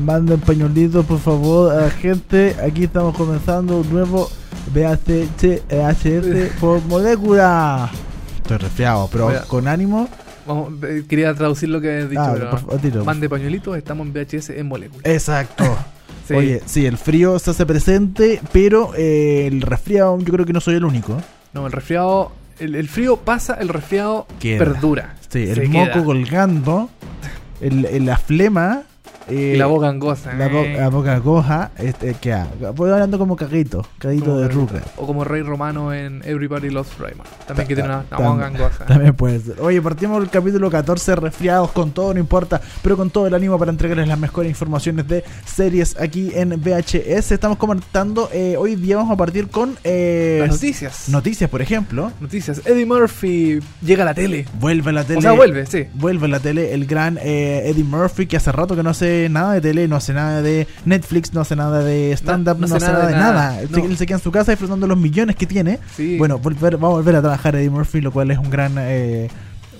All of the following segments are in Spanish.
Manden pañuelitos, por favor, a la gente. Aquí estamos comenzando un nuevo VHS VHS por molécula. Estoy resfriado, pero con ánimo. Vamos, eh, quería traducir lo que has dicho, Ah, pero por favor, tiro. Mande pañuelitos, estamos en VHS en molécula. Exacto. Sí. Oye, sí, el frío se hace presente, pero eh, el resfriado yo creo que no soy el único. No, el resfriado, el, el frío pasa, el resfriado Queda. perdura. Sí, el moco queda. colgando, el, el- la flema. Eh, la boca angosta. La, bo- eh. la boca coja, este, que Voy hablando como caguito, caguito de ruca. O como Rey Romano en Everybody Loves Raymond. También que tiene una, una tam- boca angosta. También puede ser. Oye, partimos el capítulo 14, resfriados con todo, no importa, pero con todo el ánimo para entregarles las mejores informaciones de series aquí en VHS. Estamos comentando, eh, hoy día vamos a partir con eh, Las noticias. noticias, por ejemplo. noticias. Eddie Murphy llega a la tele. Vuelve a la tele. O sea, vuelve, sí. Vuelve a la tele el gran eh, Eddie Murphy, que hace rato que no hace nada de tele, no hace nada de Netflix, no hace nada de stand-up, no, no hace nada de nada. Se, no. él se queda en su casa disfrutando los millones que tiene. Sí. Bueno, volver, va a volver a trabajar Eddie Murphy, lo cual es un gran... eh,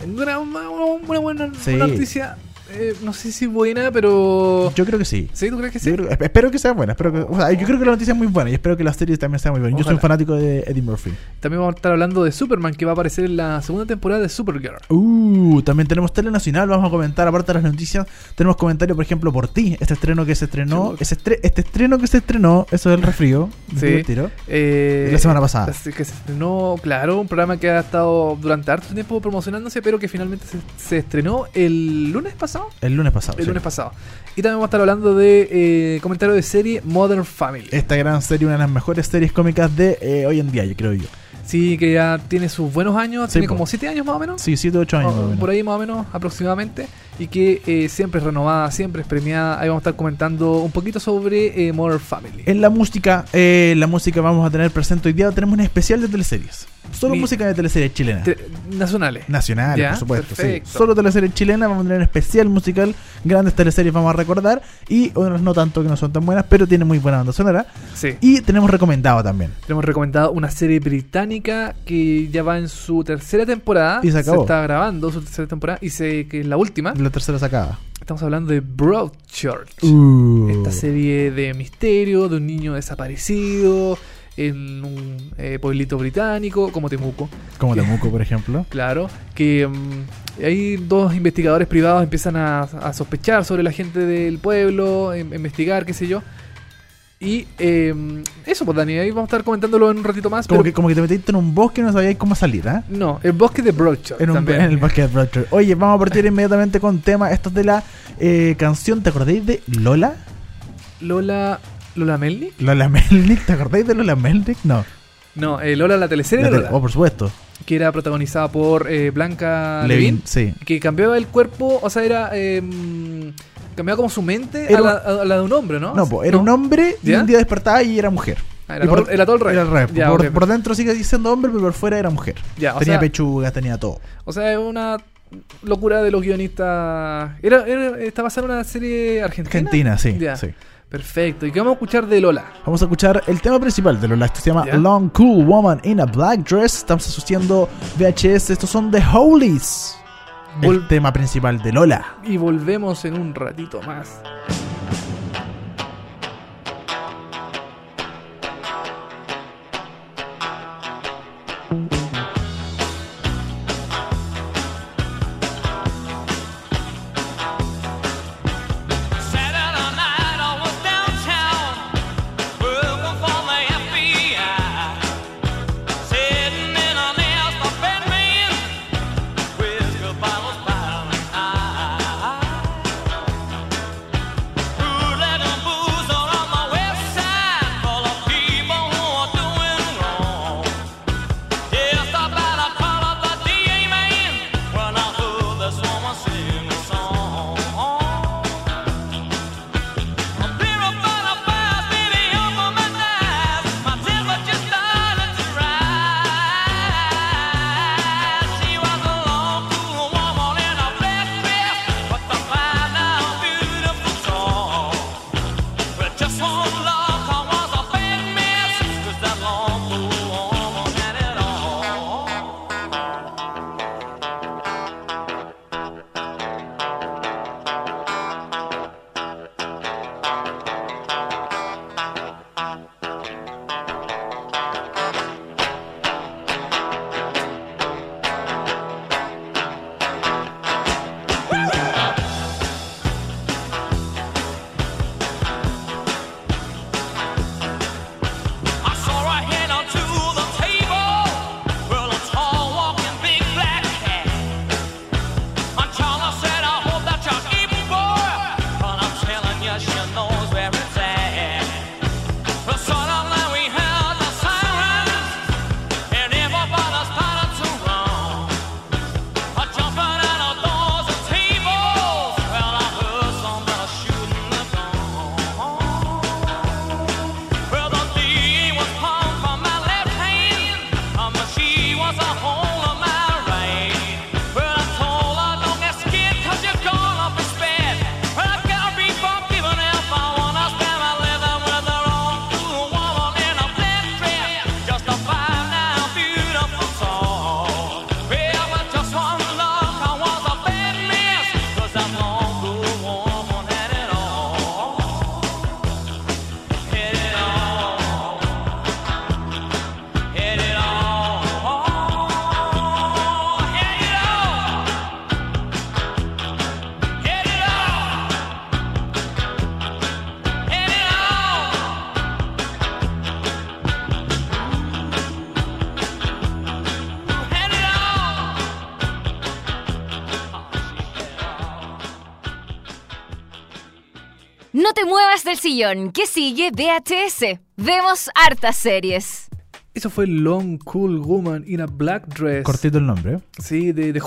Una, una, una buena Sí. noticia. Eh, no sé si buena, pero. yo creo que sí. ¿Sí? ¿Tú crees que sí? Yo creo- esp- espero que sea buena. Espero que, o sea, yo creo que la noticia es muy buena y espero que la serie también sea muy buena. Yo soy un fanático de Eddie Murphy. También vamos a estar hablando de Superman, que va a aparecer en la segunda temporada de Supergirl. Uh, también tenemos Tele Nacional, vamos a comentar, aparte de las noticias, tenemos comentarios, por ejemplo, por ti, este estreno que se estrenó, Sí. ese estre- este estreno que se estrenó, eso es el resfrío, Sí. tiro, Eh, la semana pasada. Que se estrenó, claro, un programa que ha estado durante harto tiempo promocionándose, pero que finalmente se, se estrenó el lunes pasado. El lunes pasado. El sí. lunes pasado. Y también vamos a estar hablando de eh, comentario de serie Modern Family. Esta gran serie, una de las mejores series cómicas de eh, hoy en día, yo creo yo. Sí, que ya tiene sus buenos años, Sí, tiene po. como 7 años más o menos. Sí, 7 8 años. o- más o menos. por ahí más o menos aproximadamente. Y que eh, siempre es renovada, siempre es premiada. Ahí vamos a estar comentando un poquito sobre eh, Modern Family. En la música, eh, la música vamos a tener presente hoy día, tenemos un especial de teleseries. Solo Mi- música de teleseries chilenas. Te- nacionales. Nacionales, Ya, por supuesto. sí. Solo teleseries chilenas, vamos a tener un especial musical, grandes teleseries vamos a recordar y otras no tanto que no son tan buenas, pero tienen muy buena banda sonora. Sí. Y tenemos recomendado también. Tenemos recomendado una serie británica que ya va en su tercera temporada. Y se acabó. está grabando su tercera temporada y se, que es la última. La tercera sacada. Estamos hablando de Broadchurch. Uh. Esta serie de misterio de un niño desaparecido en un eh, pueblito británico como Temuco. Como Temuco, por ejemplo. Claro, que mm, ahí dos investigadores privados empiezan a, a sospechar sobre la gente del pueblo, em- investigar, qué sé yo. Y eh, eso, pues Dani, ahí vamos a estar comentándolo en un ratito más. Como, pero- que, como que te metiste en un bosque y no sabías cómo salir, ¿ah? No, el bosque de Broadchurch. En, un, también. en el bosque de Broadchurch. Oye, vamos a partir inmediatamente con tema. Esto es de la eh, canción, ¿te acordáis de Lola? Lola. ¿Lola Melnick? Lola Melnick, ¿te acordáis de Lola Melnick? No. No, eh, Lola la teleserie La de Lola, Oh, por supuesto. que era protagonizada por eh, Blanca Levin, Levin, sí. que cambiaba el cuerpo, o sea, era. eh, mm, cambiaba como su mente Era a, la, a la de un hombre, ¿no? No, era un hombre y ¿Ya? un día despertaba y era mujer. Ah, era, Y por- todo, era todo el rey. Era el rey. Ya, por, dentro sigue siendo hombre, pero por fuera era mujer. Ya, tenía sea- pechugas, tenía todo. O sea, es una locura de los guionistas. Era, era- está basada en una serie argentina. Argentina, sí. Perfecto. ¿Y qué vamos a escuchar de Lola? Vamos a escuchar el tema principal de Lola. Esto se llama. Long Cool Woman in a Black Dress. Estamos asociando VHS. Estos son The Holies. El tema principal de Lola. Y volvemos en un ratito más. Sillón, que sigue VHS. Vemos hartas series. Eso fue Long Cool Woman in a Black Dress. Cortito el nombre. ¿eh? Sí, de, de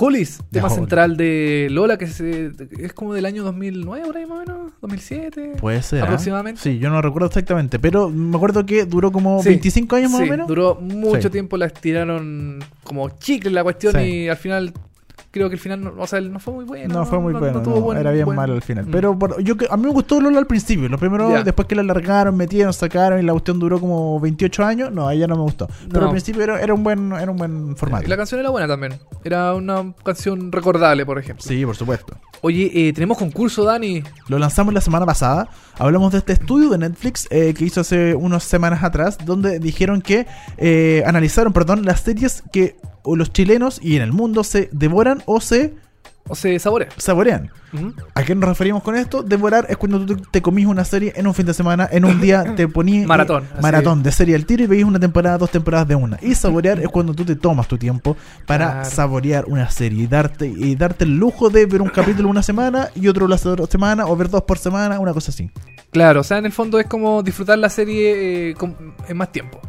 tema central de Lola, que es, eh, es como del año 2009, por ahí más o menos, 2007. Puede ser. ¿ah? Aproximadamente. Sí, yo no recuerdo exactamente, pero me acuerdo que duró como Sí, 25 años más sí, o menos. Duró mucho Sí. tiempo, la estiraron como chicle la cuestión Sí. y al final, creo que el final, no, o sea, no fue muy bueno. No fue muy bueno, no, buen- era bien malo al final. Mm. Pero por- yo a mí me gustó Lola al principio. Los primeros, Ya. después que la alargaron, metieron, sacaron y la cuestión duró como 28 años. No, a ella no me gustó. Pero al principio era, era un buen era un buen formato. Y la canción era buena también. Era una canción recordable, por ejemplo. Sí, por supuesto. Oye, eh, tenemos concurso, Dani. Lo lanzamos la semana pasada. Hablamos de este estudio de Netflix eh, que hizo hace unas semanas atrás, donde dijeron que eh, analizaron, perdón, las series que los chilenos y en el mundo se devoran o se O se saborea. saborean. ¿A qué nos referimos con esto? Devorar es cuando tú te- comís una serie en un fin de semana, en un día te ponías Maratón, así. maratón de serie al tiro y veis una temporada, dos temporadas de una. Y saborear es cuando tú te tomas tu tiempo para Claro. saborear una serie y darte y darte el lujo de ver un capítulo una semana y otro la otra semana o ver dos por semana, una cosa así. Claro, o sea, en el fondo es como disfrutar la serie eh, con- en más tiempo.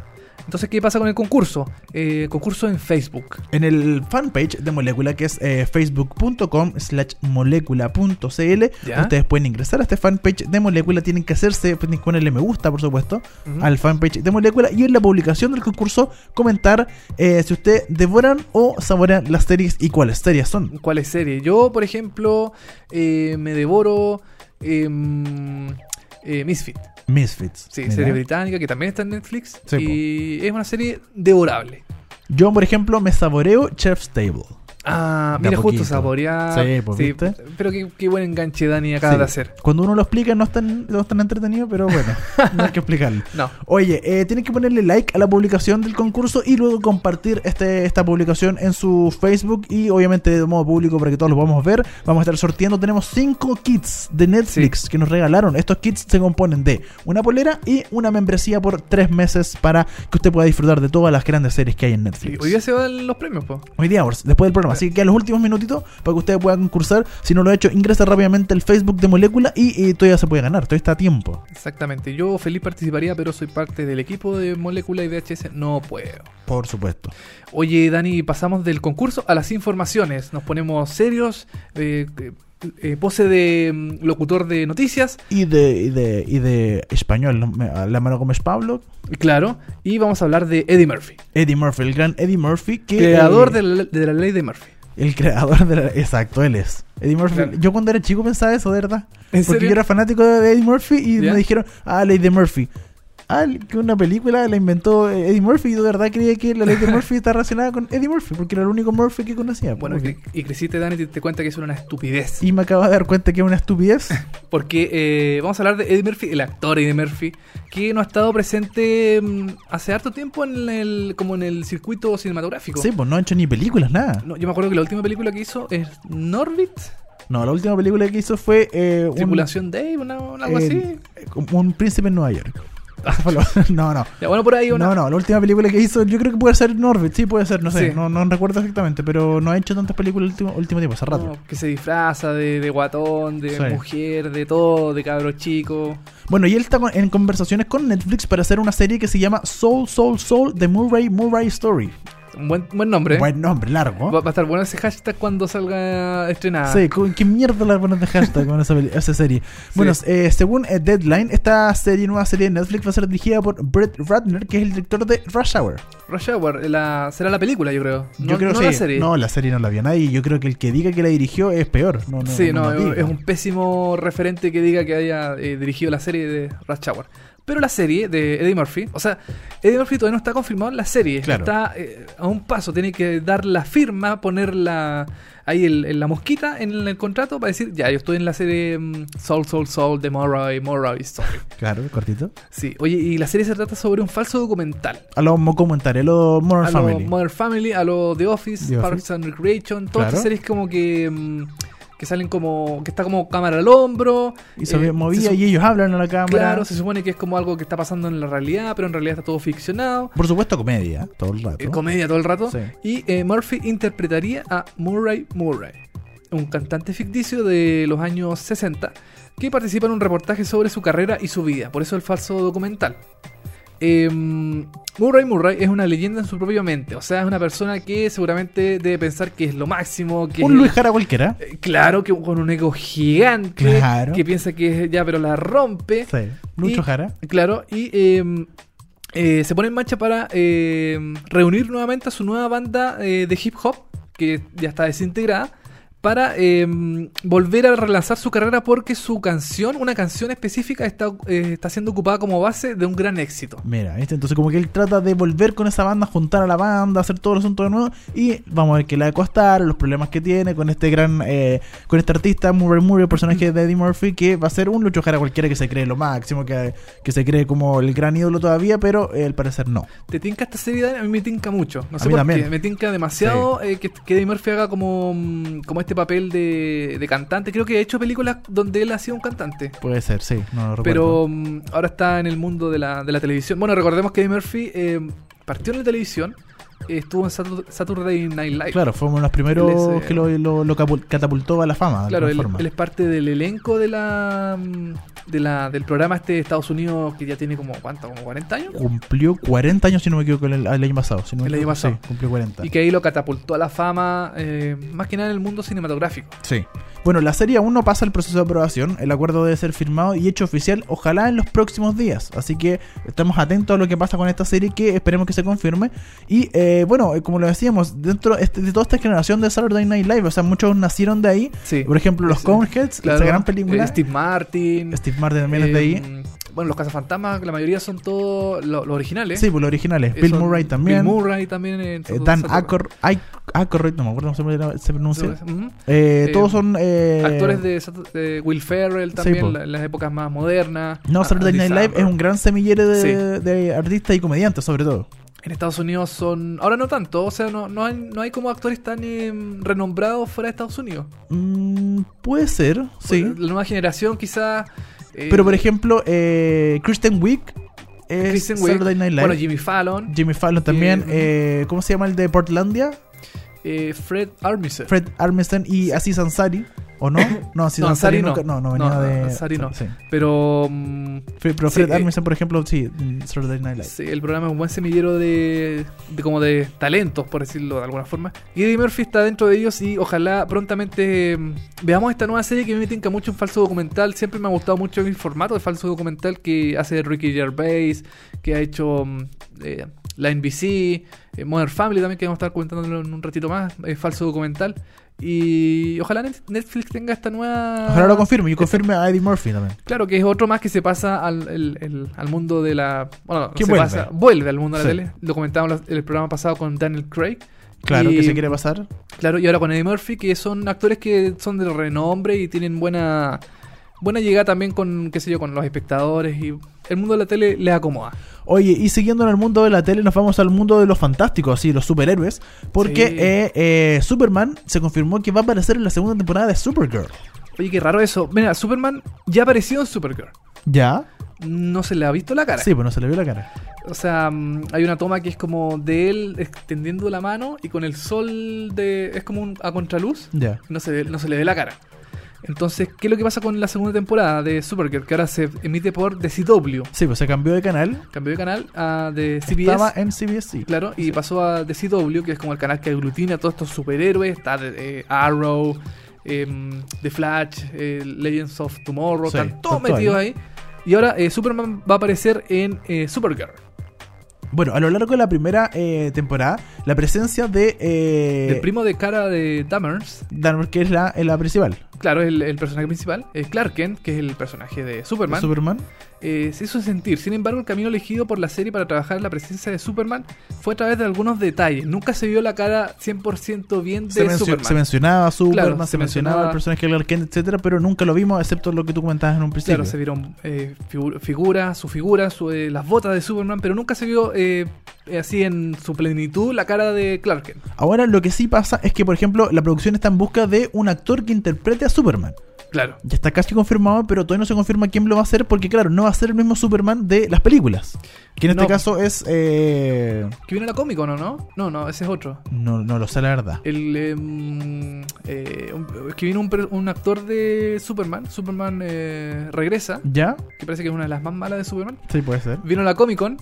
Entonces, ¿qué pasa con el concurso? Eh, concurso en Facebook. En el fanpage de Molécula, que es eh, facebook.com slash molécula.cl, ustedes pueden ingresar a este fanpage de Molécula, tienen que hacerse, tienen que ponerle me gusta, por supuesto, al fanpage de Molécula y en la publicación del concurso comentar eh, si ustedes devoran o saborean las series y cuáles series son. ¿Cuál es serie? Yo, por ejemplo, eh, me devoro em, Misfit. Misfits. Sí, Mira. serie británica que también está en Netflix. Sí, y es una serie devorable. Yo, por ejemplo, me saboreo Chef's Table. Ah, mira, justo saborear. Sí, pues, ¿viste? Pero qué, qué buen enganche Dani acaba Sí. de hacer. Cuando uno lo explica no es tan, no es tan entretenido, pero bueno, no hay que explicarlo. No. Oye, eh, tienen que ponerle like a la publicación del concurso y luego compartir este, esta publicación en su Facebook y obviamente de modo público para que todos lo podamos ver. Vamos a estar sorteando. Tenemos 5 kits de Netflix que nos regalaron. Estos kits se componen de una polera y una membresía por 3 meses para que usted pueda disfrutar de todas las grandes series que hay en Sí, Netflix. hoy día se van los premios, po. Hoy día, después del programa. Así que a los últimos minutitos para que usted pueda concursar. Si no lo ha hecho, ingresa rápidamente al Facebook de Molécula y, y todavía se puede ganar. Todavía está a tiempo. Exactamente. Yo feliz participaría, pero soy parte del equipo de Molécula y VHS. No puedo. Por supuesto. Oye, Dani, pasamos del concurso a las informaciones. Nos ponemos serios. eh, eh, pose de mm, locutor de noticias. Y de, y de, y de español, ¿no? La mano como es Pablo. Claro. Y vamos a hablar de Eddie Murphy. Eddie Murphy, el gran Eddie Murphy. Que, creador eh, de, la, de la ley de Murphy. El creador de la... Exacto, él es. Eddie Murphy. Claro. Yo cuando era chico pensaba eso, de verdad. ¿En Porque serio? yo era fanático de Eddie Murphy y ¿Ya? me dijeron, ah, ley de Murphy. Ah, que una película la inventó Eddie Murphy y de verdad creía que la ley de Murphy está relacionada con Eddie Murphy porque era el único Murphy que conocía. Bueno, Porque- cre- y creciste, Dani, y te, te cuenta que es una estupidez. y me acabo de dar cuenta que es una estupidez. Porque eh, vamos a hablar de Eddie Murphy, el actor Eddie Murphy, que no ha estado presente mm, hace harto tiempo en el, como en el circuito cinematográfico. sí, pues no ha hecho ni películas, nada. No, yo me acuerdo que la última película que hizo es Norbit, No, la última película que hizo fue eh, un- Tripulación Dave, una, una algo eh, así. un príncipe en Nueva York. no, no. Ya, bueno, por ahí una. No, no, la última película que hizo, yo creo que puede ser Norbit, sí, puede ser, no sé, Sí. no, no recuerdo exactamente, pero no ha hecho tantas películas el último, último tiempo, hace rato. No, que se disfraza de, de guatón, de Sí. mujer, de todo, de cabro chico. Bueno, y él está en conversaciones con Netflix para hacer una serie que se llama Soul, Soul, Soul, The Murray, Murray Story. Un buen, buen nombre. ¿eh? Buen nombre, largo. Va, va a estar bueno ese hashtag cuando salga estrenada. Sí, ¿con ¿qué mierda la pones de hashtag con esa, esa serie? Bueno, eh, según eh, Deadline, esta serie, nueva serie de Netflix va a ser dirigida por Brett Ratner, que es el director de Rush Hour. Rush Hour, la, será la película, yo creo. No, yo creo no que la serie. No, la serie no la vio nadie. Yo creo que el que diga que la dirigió es peor. No, no, sí, no, es un pésimo referente que diga que haya eh, dirigido la serie de Rush Hour. Pero la serie de Eddie Murphy, o sea, Eddie Murphy todavía no está confirmado en la serie. Claro. Está eh, a un paso, tiene que dar la firma, poner la, ahí el- el- la mosquita en el contrato para decir, ya, yo estoy en la serie mm, Soul, Soul, Soul, de Murray, Murray Story. Claro, cortito. Sí, oye, y la serie se trata sobre un falso documental. A los documentales, a los Modern a lo Family. Modern Family, a lo The Office, The Parks and Recreation, todas Claro. estas series como que mm, que salen como que está como cámara al hombro y se eh, movía se y ellos hablan a la cámara. Claro, se supone que es como algo que está pasando en la realidad, pero en realidad está todo ficcionado. Por supuesto, comedia, todo el rato. Eh, comedia todo el rato. Sí. Y eh, Murphy interpretaría a Murray Murray. un cantante ficticio de los años 60 que participa en un reportaje sobre su carrera y su vida, por eso el falso documental. Eh, Murray Murray es una leyenda en su propia mente, o sea, es una persona que seguramente debe pensar que es lo máximo, que Un Luis Jara cualquiera. eh, Claro, que con un ego gigante, Claro. que piensa que es ya, pero la rompe. Sí. Lucho Y- Jara. Claro, y eh, eh, se pone en marcha para eh, reunir nuevamente a su nueva banda eh, de hip hop, que ya está desintegrada, para eh, volver a relanzar su carrera porque su canción, una canción específica, está, eh, está siendo ocupada como base de un gran éxito. Mira, ¿viste? Entonces como que él trata de volver con esa banda, juntar a la banda, hacer todo el asunto de nuevo y vamos a ver qué le va a costar, los problemas que tiene con este gran, eh, con este artista Murray Murray, el personaje de Eddie Murphy, que va a ser un Lucho Jara cualquiera que se cree lo máximo, que, que se cree como el gran ídolo todavía, pero eh, al parecer no. ¿Te tinca esta serie? A mí me tinca mucho. No A sé mí por también. qué. Me tinca demasiado eh, que, que Eddie Murphy haga como, mm, como este papel de, de cantante. Creo que ha hecho películas donde él ha sido un cantante. Puede ser, sí, no lo recuerdo. Pero mm, ahora está en el mundo de la, de la televisión. Bueno, recordemos que Eddie Murphy eh, partió en la televisión. Eh, estuvo en Satur- Saturday Night Live. Claro, fue uno de los primeros es, eh, que lo, lo- lo capul- catapultó a la fama. Claro, él, es parte del elenco de la, mm, de la del programa este de Estados Unidos que ya tiene como, ¿cuánto? ¿Como 40 años? Cumplió 40 años, si no me equivoco, el, el año pasado. si no El año pasado. Sí, cumplió 40. Y que ahí lo catapultó a la fama, eh, más que nada en el mundo cinematográfico. Sí. Bueno, la serie aún no pasa el proceso de aprobación. El acuerdo debe ser firmado y hecho oficial, ojalá en los próximos días. Así que estamos atentos a lo que pasa con esta serie, que esperemos que se confirme. Y eh, bueno, eh, como lo decíamos, dentro este- de toda esta generación de Saturday Night Live, o sea, muchos nacieron de ahí. Sí. Por ejemplo, los Coneheads, Claro, esa gran película. eh, Steve Martin. Steve Martin también es de ahí. eh, Bueno, los cazafantasmas, la mayoría son todos lo- los originales. Sí, pues los originales. Eh, Bill son Murray también. Bill Murray también. eh, Dan Aykroyd, Ay- Aykroyd, no me acuerdo cómo se, pronuncia. Eh, Eh, todos son eh, Actores de, de Will Ferrell también, la- en las épocas más modernas. No, Saturday Night Live es un gran semillero de, Sí. de artistas y comediantes, sobre todo. En Estados Unidos son. Ahora no tanto, o sea, no, no, hay, no hay como actores tan eh, renombrados fuera de Estados Unidos. Mm, puede ser, sí. La nueva generación, quizás. eh, Pero por ejemplo, eh, Kristen Wiig es Kristen Wiig, Saturday Night Live. Bueno, Jimmy Fallon, Jimmy Fallon también. Eh, ¿Cómo se llama el de Portlandia? Eh, Fred Armisen. Fred Armisen y Aziz Ansari. ¿O no? No, Aziz No, Ansari Ansari no. nunca- no. No, venía No, de. Ansari no. Sí. Pero. Pero Sí, Fred eh, Armisen, por ejemplo, sí, Saturday Night Live. Sí, el programa es un buen semillero de, de como de talentos, por decirlo de alguna forma. Y Eddie Murphy está dentro de ellos y ojalá prontamente mm, veamos esta nueva serie que a mí me tinca mucho un falso documental. Siempre me ha gustado mucho el formato de falso documental que hace Ricky Gervais, que ha hecho mm, eh, la NBC, eh, Modern Family también, que vamos a estar comentándolo en un ratito más, es falso documental. Y ojalá Net- Netflix tenga esta nueva... Ojalá lo confirme. Y confirme a Eddie Murphy también. Claro, que es otro más que se pasa al, el- el- al mundo de la. Bueno, no se vuelve. pasa, vuelve al mundo de la Sí. tele. Lo comentábamos en el programa pasado con Daniel Craig. Claro, Y- que se quiere pasar. Claro, y ahora con Eddie Murphy, que son actores que son de renombre y tienen buena. Buena llegada también con, qué sé yo, con los espectadores y el mundo de la tele le acomoda. Oye, y siguiendo en el mundo de la tele, nos vamos al mundo de los fantásticos, así, los superhéroes. Porque Sí. eh, eh, Superman se confirmó que va a aparecer en la segunda temporada de Supergirl. Oye, qué raro eso. Mira, Superman ya apareció en Supergirl. ¿Ya? No se le ha visto la cara. Sí, pues no se le vio la cara. O sea, mm, hay una toma que es como de él extendiendo la mano y con el sol de. es como un, a contraluz. Ya. no se, no se le ve la cara. Entonces, ¿qué es lo que pasa con la segunda temporada de Supergirl? Que ahora se emite por DCW. Sí, pues se cambió de canal. Cambió de canal a de CBS. Estaba en CBS, sí. Claro, y pasó a DCW, que es como el canal que aglutina a todos estos superhéroes. Está eh, Arrow, em, The Flash, eh, Legends of Tomorrow, Sí, están todos metidos ahí. Y ahora eh, Superman va a aparecer en eh, Supergirl. Bueno, a lo largo de la primera eh, temporada, la presencia de. Eh, el primo de cara de Dammers, Danvers, que es la, es la principal. Claro, el, el personaje principal, eh, Clark Kent, que es el personaje de Superman. Superman. eh, se hizo sentir. Sin embargo, el camino elegido por la serie para trabajar en la presencia de Superman fue a través de algunos detalles. Nunca se vio la cara 100% bien de Se, mencio- Superman. se mencionaba a Superman, Claro, se, se mencionaba mencionaba- al personaje de Clark Kent, etcétera, pero nunca lo vimos, excepto lo que tú comentabas en un principio. Claro, se vieron eh, figu- figuras, su figura, su, eh, las botas de Superman, pero nunca se vio eh, así en su plenitud la cara de Clark Kent. Ahora lo que sí pasa es que, por ejemplo, la producción está en busca de un actor que interprete a Superman. Claro. Ya está casi confirmado, pero todavía no se confirma quién lo va a hacer, porque claro, no va a ser el mismo Superman de las películas. Que en este No. caso es... eh, Que viene la Comic Con, ¿o no? No, no, ese es otro. no, no lo sé la verdad. El, em, eh, un- es que vino un, un actor de Superman. Superman eh, regresa, ¿Ya? que parece que es una de las más malas de Superman. Sí, puede ser. Vino la Comic Con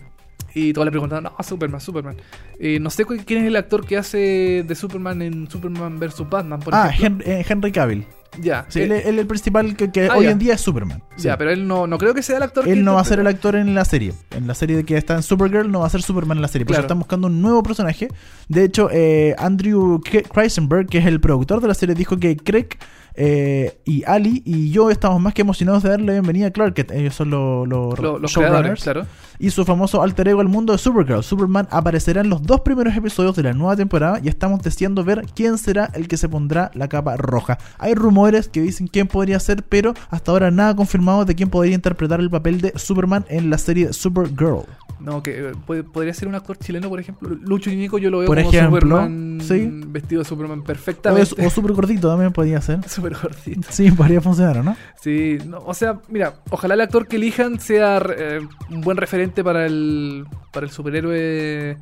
y todos le preguntaban, no, Superman, Superman. Eh, no sé quién es el actor que hace de Superman en Superman vs. Batman, por ah, ejemplo. Hen- eh, Henry Cavill. Ya, Sí, eh, él, él el principal que, que Ah, hoy ya. en día es Superman. Sí. ya, pero él no, no creo que sea el actor que Él no va a ser el actor en la serie. En la serie de que está en Supergirl no va a ser Superman en la serie. Por eso Claro. están buscando un nuevo personaje. De hecho, eh, Andrew K- Kreisenberg, que es el productor de la serie, dijo que Craig eh, y Ali y yo estamos más que emocionados de darle bienvenida a Clark Kent. Ellos son los, los, Lo- los showrunners. creadores, claro. Y su famoso alter ego al mundo de Supergirl. Superman aparecerá en los dos primeros episodios de la nueva temporada y estamos deseando ver quién será el que se pondrá la capa roja. Hay rumores que dicen quién podría ser, pero hasta ahora nada confirmado de quién podría interpretar el papel de Superman en la serie Supergirl. No, que eh, puede- podría ser un actor chileno, por ejemplo. Lucho Ñico yo lo veo Por como ejemplo, Superman sí. vestido de Superman perfectamente. o Super Gordito también podría ser. Súper gordito. Sí, podría funcionar, ¿o ¿no? Sí, no, o sea, mira, ojalá el actor que elijan sea eh, un buen referente para el, para el superhéroe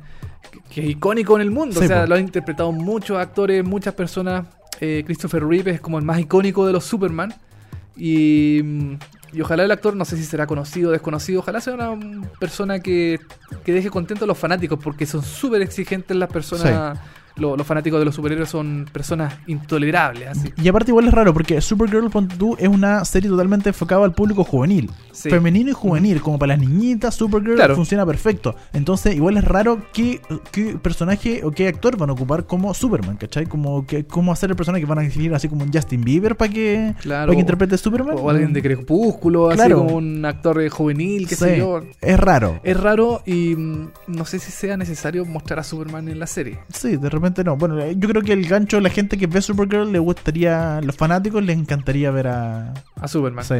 que, que es icónico en el mundo. Sí, o sea, lo han interpretado muchos actores, muchas personas. Eh, Christopher Reeve es como el más icónico de los Superman. Y, mm, y ojalá el actor, no sé si será conocido o desconocido, ojalá sea una persona que, que deje contento a los fanáticos, porque son súper exigentes las personas. Lo- los fanáticos de los superhéroes son personas intolerables. Así. Y aparte igual es raro porque Supergirl es una serie totalmente enfocada al público juvenil. Sí. Femenino y juvenil, como para las niñitas, Supergirl Claro. funciona perfecto. Entonces igual es raro qué, qué personaje o qué actor van a ocupar como Superman, ¿cachai? Como que, cómo hacer el personaje que van a elegir así como un Justin Bieber para que, Claro. para que interprete Superman. O alguien de Crepúsculo, así como un actor juvenil, qué Sí, sé yo. Es raro. Es raro y mm, no sé si sea necesario mostrar a Superman en la serie. Sí, de repente no. Bueno, eh, yo creo que el gancho de la gente que ve Supergirl le gustaría, los fanáticos les encantaría ver a... A Superman. Sí.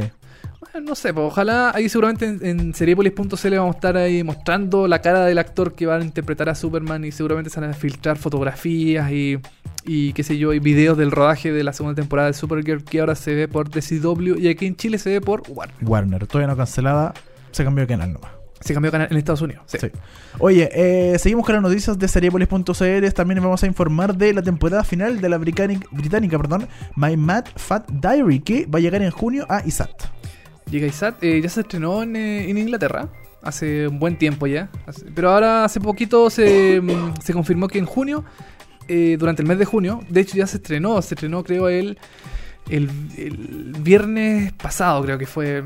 Bueno, no sé, pues ojalá ahí seguramente en, en seriepolis.cl vamos a estar ahí mostrando la cara del actor que va a interpretar a Superman y seguramente se van a filtrar fotografías y, y qué sé yo, y videos del rodaje de la segunda temporada de Supergirl que ahora se ve por DCW y aquí en Chile se ve por Warner. Warner, todavía no cancelada, se cambió de canal nomás. Se cambió canal en Estados Unidos. Sí. Sí. Oye, eh, seguimos con las noticias de Seriepolis.cl. También vamos a informar de la temporada final de la británica, británica perdón, My Mad Fat Diary, que va a llegar en junio a ISAT. Llega ISAT, eh, ya se estrenó en, eh, en Inglaterra hace un buen tiempo ya. Hace- Pero ahora hace poquito se, mm, se confirmó que en junio, durante el mes de junio, de hecho ya se estrenó, se estrenó creo el, el, el viernes pasado creo que fue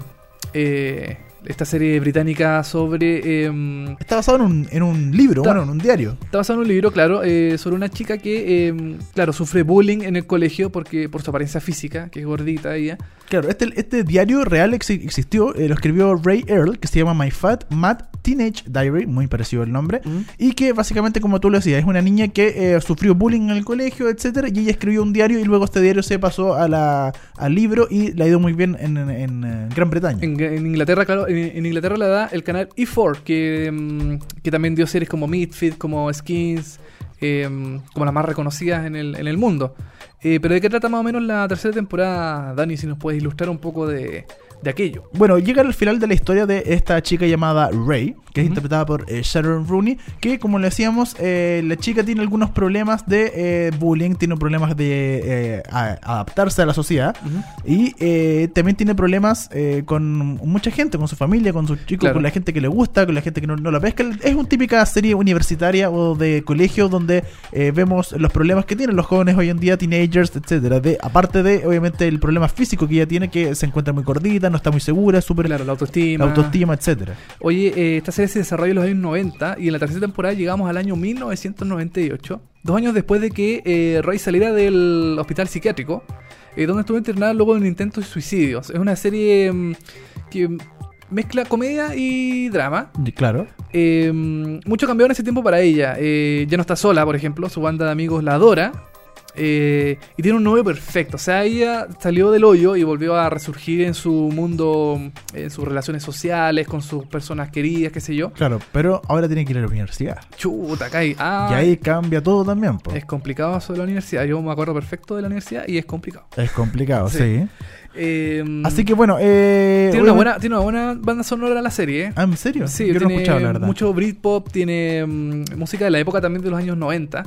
eh, esta serie británica sobre... eh, Está basado en un, en un libro, Está- bueno, en un diario. Está basado en un libro, claro, eh, sobre una chica que, eh, claro, sufre bullying en el colegio porque por su apariencia física, que es gordita ella. Claro, este, este diario real exi- existió, eh, lo escribió Ray Earl, que se llama My Fat Mad Teenage Diary, muy parecido el nombre, y que básicamente, como tú lo decías, es una niña que eh, sufrió bullying en el colegio, etcétera, y ella escribió un diario y luego este diario se pasó a la, al libro y le ha ido muy bien en, en- en, eh, Gran Bretaña. En, en Inglaterra, claro, en, Inglaterra la da el canal E4, que, mm, que también dio series como Midfit, como Skins, eh, como las más reconocidas en el, en el mundo. Eh, pero ¿de qué trata más o menos la tercera temporada, Dani? Si nos puedes ilustrar un poco de, de aquello. Bueno, llega al final de la historia de esta chica llamada Ray, que es interpretada por eh, Sharon Rooney, que como le decíamos, eh, la chica tiene algunos problemas de eh, bullying, tiene problemas de a- adaptarse a la sociedad y también tiene problemas con mucha gente, con su familia, con sus chicos, Claro. con la gente que le gusta, con la gente que no, no la pesca. Es una típica serie universitaria o de colegio donde vemos los problemas que tienen los jóvenes hoy en día, teenagers, etcétera. De, aparte de, obviamente, el problema físico que ella tiene, que se encuentra muy gordita, no está muy segura, súper Claro, la autoestima. la autoestima, etcétera. Oye, eh, esta serie se desarrolla en los años 90 y en la tercera temporada llegamos al año 1998, dos años después de que eh, Ray saliera del hospital psiquiátrico, eh, donde estuvo internada luego de un intento de suicidio. Es una serie mm, que mezcla comedia y drama. Claro. Eh, mucho cambió en ese tiempo para ella. Eh, ya no está sola, por ejemplo, su banda de amigos la adora. Eh, y tiene un novio perfecto. O sea, ella salió del hoyo y volvió a resurgir en su mundo, en sus relaciones sociales, con sus personas queridas, qué sé yo. Claro, pero ahora tiene que ir a la universidad. Chuta, hay- ah, y ahí cambia todo también, po. Es complicado eso de la universidad. Yo me acuerdo perfecto de la universidad y es complicado. Es complicado, sí. Sí. Eh, Así que bueno, eh, tiene, una buena, tiene una buena banda sonora la serie. ¿eh? Ah, ¿en serio? Sí, Yo no tiene escuchado, la verdad. mucho Britpop, tiene mm, música de la época también de los años 90.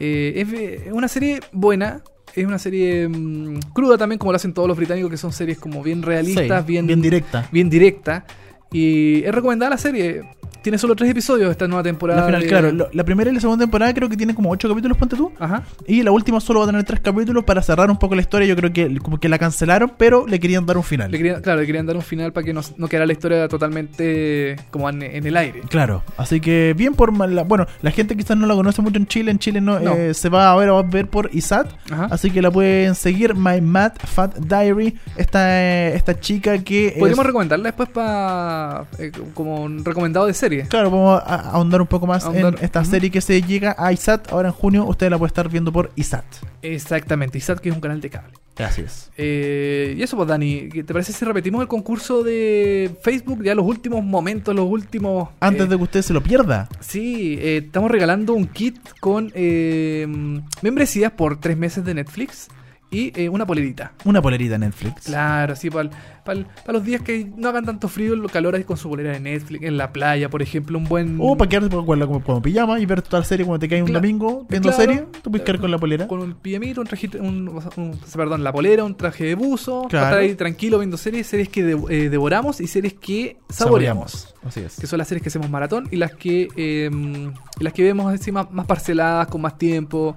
Eh, es una serie buena, es una serie mm, cruda también, como lo hacen todos los británicos, que son series como bien realistas, Sí, bien, bien directa. bien directa. Y es recomendada la serie. Tiene solo tres episodios esta nueva temporada. La final, de- claro, lo- la primera y la segunda temporada creo que tiene como ocho capítulos, ponte tú. Ajá. Y la última solo va a tener tres capítulos para cerrar un poco la historia. Yo creo que como que la cancelaron, pero le querían dar un final. Le querían, claro, le querían dar un final para que no, no quedara la historia totalmente como en, en el aire. Claro, así que bien por la- bueno, la gente quizás no la conoce mucho en Chile, en Chile no, No. eh, se va a ver, va a ver por ISAT, Ajá. así que la pueden seguir My Mad Fat Diary, esta eh, esta chica que Podríamos es- recomendarla después para como un recomendado de serie. Claro, vamos a ahondar un poco más Ahondar, en esta serie que se llega a ISAT ahora en junio, usted la puede estar viendo por ISAT. Exactamente, ISAT que es un canal de cable. Así es. Eh, y eso pues Dani, ¿qué ¿te parece si repetimos el concurso de Facebook? Ya los últimos momentos, los últimos... Antes eh, de que usted se lo pierda. Sí, eh, estamos regalando un kit con membresías por tres meses de Netflix y eh, una polerita. Una polerita en Netflix. Claro, sí, para los días que no hagan tanto frío, el calor es con su polera de Netflix, en la playa, por ejemplo, un buen... O para quedarte con la- como, como pijama y ver toda la serie cuando te cae un domingo viendo claro. serie, tú puedes quedar con la polera. Con un pijamito, un trajito, un, un- perdón, la polera, un traje de buzo, Claro. para estar ahí tranquilo viendo series, series que de- eh, devoramos y series que saboreamos. Así es. Que son las series que hacemos maratón y las que eh, las que vemos así más, más parceladas, con más tiempo.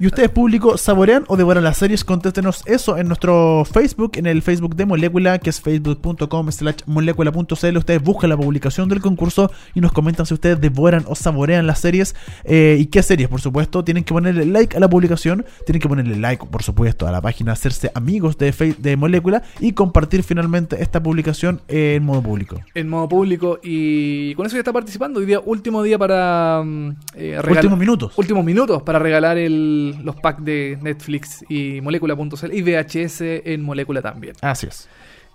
¿Y ustedes, público, saborean o devoran las series? Contéstenos eso en nuestro Facebook, en el Facebook de Molécula, que es facebook.com slash molécula.cl. Ustedes buscan la publicación del concurso y nos comentan si ustedes devoran o saborean las series. eh, ¿Y qué series? Por supuesto, tienen que ponerle like a la publicación, tienen que ponerle like, por supuesto, a la página, hacerse amigos de, Fe- de Molécula y compartir finalmente esta publicación en modo público. En modo público y con eso ya está participando. Hoy día, último día para mm, eh, Últimos minutos. últimos minutos para regalar el- los packs de Netflix y molécula.cl y VHS en molécula también. Así es.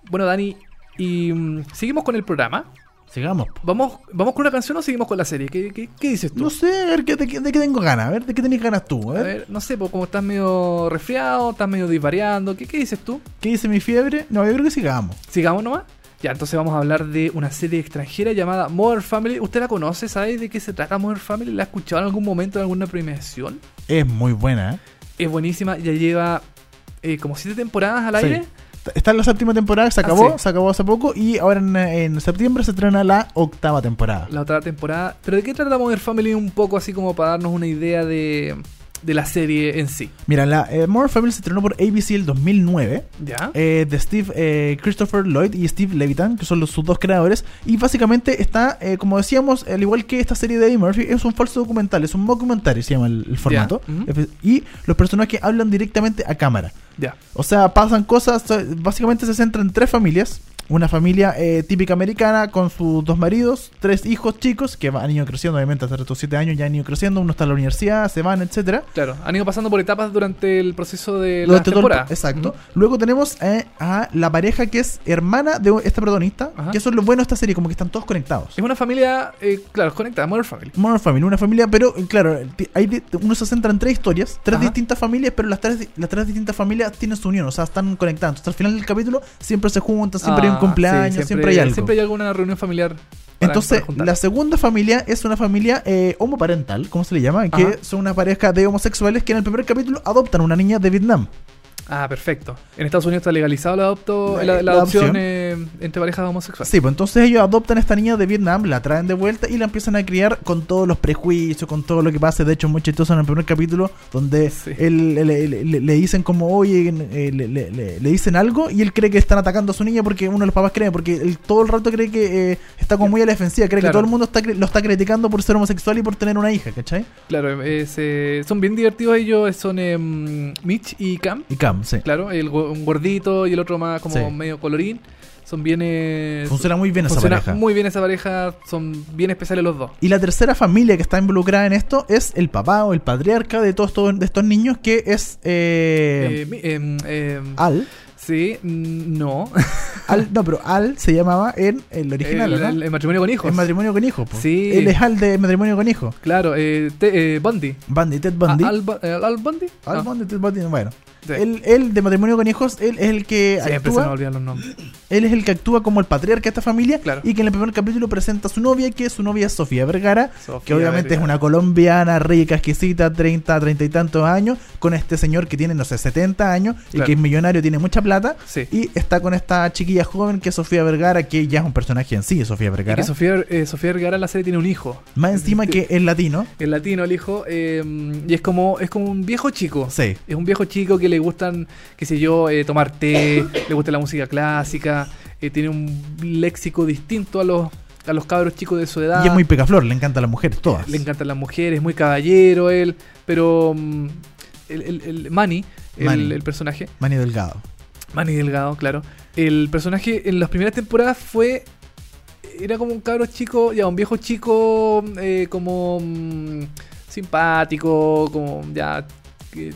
Bueno, Dani, y mm, seguimos con el programa. Sigamos. ¿Vamos, ¿Vamos con una canción o seguimos con la serie? ¿Qué, qué- qué dices tú? No sé, a ver, ¿qué- de, qué- de qué tengo ganas? A ver, ¿de qué tenés ganas tú? A A ver. ver, no sé, pues como estás medio resfriado, estás medio disvariando, ¿qué, qué dices tú? ¿Qué dice mi fiebre? No, yo creo que sigamos. ¿Sigamos nomás? Ya, entonces vamos a hablar de una serie extranjera llamada Modern Family. ¿Usted la conoce? ¿Sabe de qué se trata Modern Family? ¿La ha escuchado en algún momento en alguna premiación? Es muy buena, ¿eh? Es buenísima, ya lleva eh, como siete temporadas al Sí. aire. Está en la séptima temporada, se acabó, Ah, sí. se acabó hace poco y ahora en, en septiembre se estrena la octava temporada. La otra temporada. ¿Pero de qué trata Modern Family? Un poco así como para darnos una idea de, de la serie en sí. Mira, la eh, Modern Family se estrenó por ABC el 2009. ¿Ya? eh, de Steve eh, Christopher Lloyd y Steve Levitan, que son los, sus dos creadores. Y básicamente está, eh, como decíamos, al igual que esta serie de Eddie Murphy, es un falso documental, es un mockumentary, se llama el, el formato. Y los personajes hablan directamente a cámara. ya. O sea, pasan cosas, básicamente se centra en tres familias. Una familia eh, típica americana con sus dos maridos, tres hijos chicos que han ido creciendo, obviamente hasta estos siete años ya han ido creciendo, uno está en la universidad, se van, etcétera. Claro, han ido pasando por etapas durante el proceso de la temporada. exacto. Luego tenemos eh, a la pareja que es hermana de este protagonista, Ajá. que eso es lo bueno de esta serie, como que están todos conectados. Es una familia, eh, claro, conectada, Modern Family. Modern Family, una familia, pero eh, claro, hay di- uno se centra en tres historias, tres Ajá. distintas familias, pero las tres, las tres distintas familias tienen su unión, o sea, están conectadas. Entonces, al final del capítulo siempre se juntan, siempre hay un Ah, cumpleaños, siempre, hay algo. Siempre hay alguna reunión familiar. Entonces, la segunda familia es una familia eh, homoparental, ¿cómo se le llama? Que Ajá. son una pareja de homosexuales que en el primer capítulo adoptan una niña de Vietnam. Ah, perfecto. En Estados Unidos está legalizado la, adopto, La- la, la la adopción adopción. eh, entre parejas homosexuales. Sí, pues entonces ellos adoptan a esta niña de Vietnam, la traen de vuelta y la empiezan a criar con todos los prejuicios, con todo lo que pasa. De hecho, muy chistoso en el primer capítulo donde Sí. él, le, le- le- le dicen como, oye, eh, le, dicen algo y él cree que están atacando a su niña porque uno de los papás cree, porque él todo el rato cree que eh, está como muy a la defensiva, cree que todo el mundo está, lo está criticando por ser homosexual y por tener una hija, ¿cachai? Claro, es, eh, son bien divertidos ellos, son em, Mitch y Cam. Y Cam, sí. Claro, el, un gordito y el otro más como Sí. medio colorín. Son bien. eh, Funciona muy bien esa funciona pareja. muy bien esa pareja. Son bien especiales los dos. Y la tercera familia que está involucrada en esto es el papá o el patriarca de todos estos, de estos niños, que es eh, Eh, em, Al. Sí, mm, no. Al. No, pero Al se llamaba en el original, el, ¿no? el- el matrimonio con hijos. En matrimonio con hijos. po. Sí. Él es Al de matrimonio con hijos. Claro, eh, te- eh, Bundy. Bundy, Ted Bundy. Ah, Al, eh, Al Bundy? Al No. Bundy, Ted Bundy, bueno. Sí. Él, él de matrimonio con hijos, él es el que Siempre se me actúa. olvidan los nombres. Él es el que actúa como el patriarca de esta familia Claro. y que en el primer capítulo presenta a su novia, que su novia es Sofía Vergara, Sofía que obviamente Vergara. es una colombiana rica, exquisita, 30, 30 y tantos años, con este señor que tiene, no sé, 70 años y que es millonario, tiene mucha plata. Sí. Y está con esta chiquilla joven que es Sofía Vergara, que ya es un personaje en sí, Sofía Y Vergara. que Sofía, eh, Sofía Vergara en la serie tiene un hijo. Más encima que es latino. El latino, el hijo. eh, y es como, es como un viejo chico. Sí. Es un viejo chico que le gustan, qué sé yo, eh, tomar té, le gusta la música clásica, eh, tiene un léxico distinto a los, a los cabros chicos de su edad. Y es muy pegaflor, le encantan las mujeres, todas. Le encantan las mujeres, muy caballero él, pero mm, el, el, el Manny, el, Manny. el personaje, Manny Delgado. Manny Delgado, claro, el personaje en las primeras temporadas fue, era como un cabro chico, ya un viejo chico, eh, como mm, simpático, como ya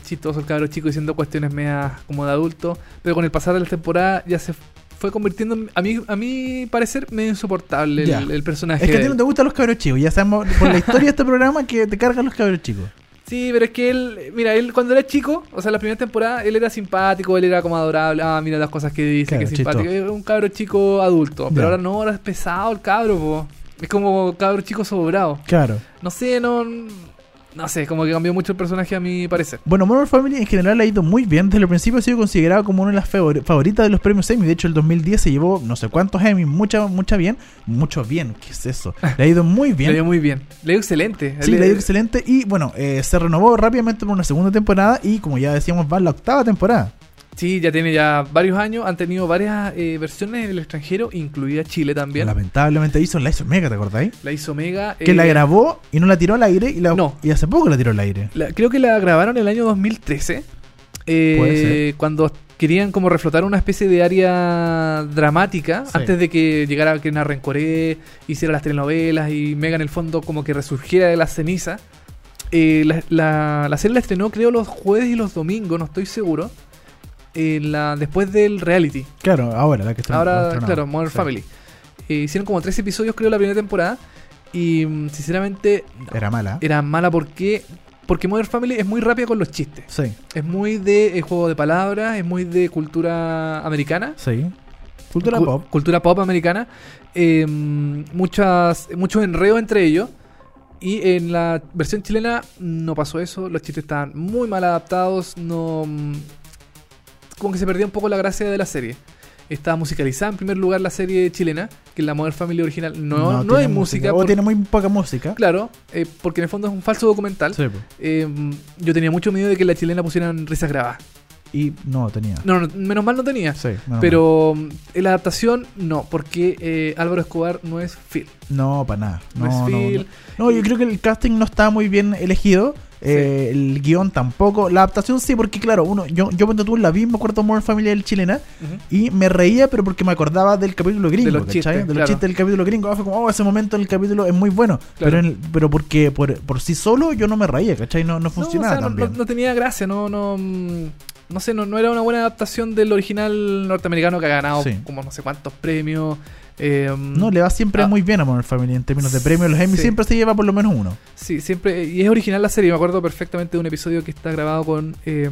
chistoso el cabro chico diciendo cuestiones medias como de adulto, pero con el pasar de la temporada ya se fue convirtiendo, en- a mí, a mi parecer, medio insoportable el, el personaje. Es que a ti no te gustan los cabros chicos, ya sabemos por la historia de este programa que te cargan los cabros chicos. Sí, pero es que él, mira, él cuando era chico, o sea, la primera temporada, él era simpático, él era como adorable, ah, mira las cosas que dice, Claro, que es simpático, era un cabro chico adulto, pero Ya. ahora no, ahora es pesado el cabro, po. es como cabro chico sobrado. Claro. No sé, no, no sé, como que cambió mucho el personaje a mi parecer. Bueno, Modern Family en general ha ido muy bien. Desde el principio ha sido considerado como una de las favor- favoritas de los premios Emmy. De hecho, el 2010 se llevó no sé cuántos Emmy, mucha, mucha bien. Mucho bien, ¿qué es eso? Le ha ido muy bien. Le dio muy bien, le dio excelente. Sí, Le- ha ido excelente. Y bueno, eh, se renovó rápidamente por una segunda temporada. Y como ya decíamos, va la octava temporada. Sí, ya tiene ya varios años, han tenido varias eh, versiones en el extranjero, incluida Chile también. Lamentablemente hizo la hizo Mega, ¿te acordáis? La hizo Mega. Que eh, la grabó y no la tiró al aire. Y, la, No. y hace poco la tiró al aire. La- creo que la grabaron en el año 2013. eh, Puede ser. Cuando querían como reflotar una especie de área dramática Sí. antes de que llegara Kena Rencoré, hiciera las telenovelas y Mega en el fondo como que resurgiera de la ceniza. Eh, la, la- la serie la estrenó creo los jueves y los domingos, no estoy seguro. En la, después del reality. Claro, ahora la que está Ahora, claro, Modern Sí. Family. Eh, hicieron como tres episodios creo la primera temporada. Y mm, sinceramente Era mala. era mala porque porque Modern Family es muy rápida con los chistes. Sí, Es muy de eh, juego de palabras, es muy de cultura americana. sí. Cultura Cu- pop. Cultura pop americana. Eh, muchas, muchos enredos entre ellos. Y en la versión chilena no pasó eso. Los chistes estaban muy mal adaptados. No. Mm, Como que se perdía un poco la gracia de la serie. Estaba musicalizada en primer lugar la serie chilena, que en la Modern Family original no, no, tiene hay música. O por- tiene muy poca música. Claro, eh, porque en el fondo es un falso documental. Sí, pues. Eh, yo tenía mucho miedo de que la chilena pusieran risas grabadas. Y no tenía. No, no, menos mal no tenía. Sí, Pero mm, en la adaptación no, porque eh, Álvaro Escobar no es Phil. mal. No, para nada. No No, es no, Phil. no. No, yo creo que el casting no está muy bien elegido. Eh, El guion tampoco. La adaptación sí, porque claro, uno, yo, yo cuando tú la me acuerdo Modern Family del chilena. Y me reía, pero porque me acordaba del capítulo gringo, De los ¿cachai? chistes, de los claro. chistes del capítulo gringo. Ah, Fue como, oh, ese momento en el capítulo es muy bueno. Claro. Pero, en el- pero porque por, por sí solo yo no me reía, ¿cachai? No, no No, o funcionaba sea, no, tan no- bien. no tenía gracia, no, no, no sé, no, no era una buena adaptación del original norteamericano que ha ganado Sí. como no sé cuántos premios. eh, No, le va siempre Ah. muy bien a Modern Family en términos de premios. Los Emmy Sí. siempre se lleva por lo menos uno. Sí, siempre, y es original la serie, me acuerdo perfectamente de un episodio que está grabado con, eh,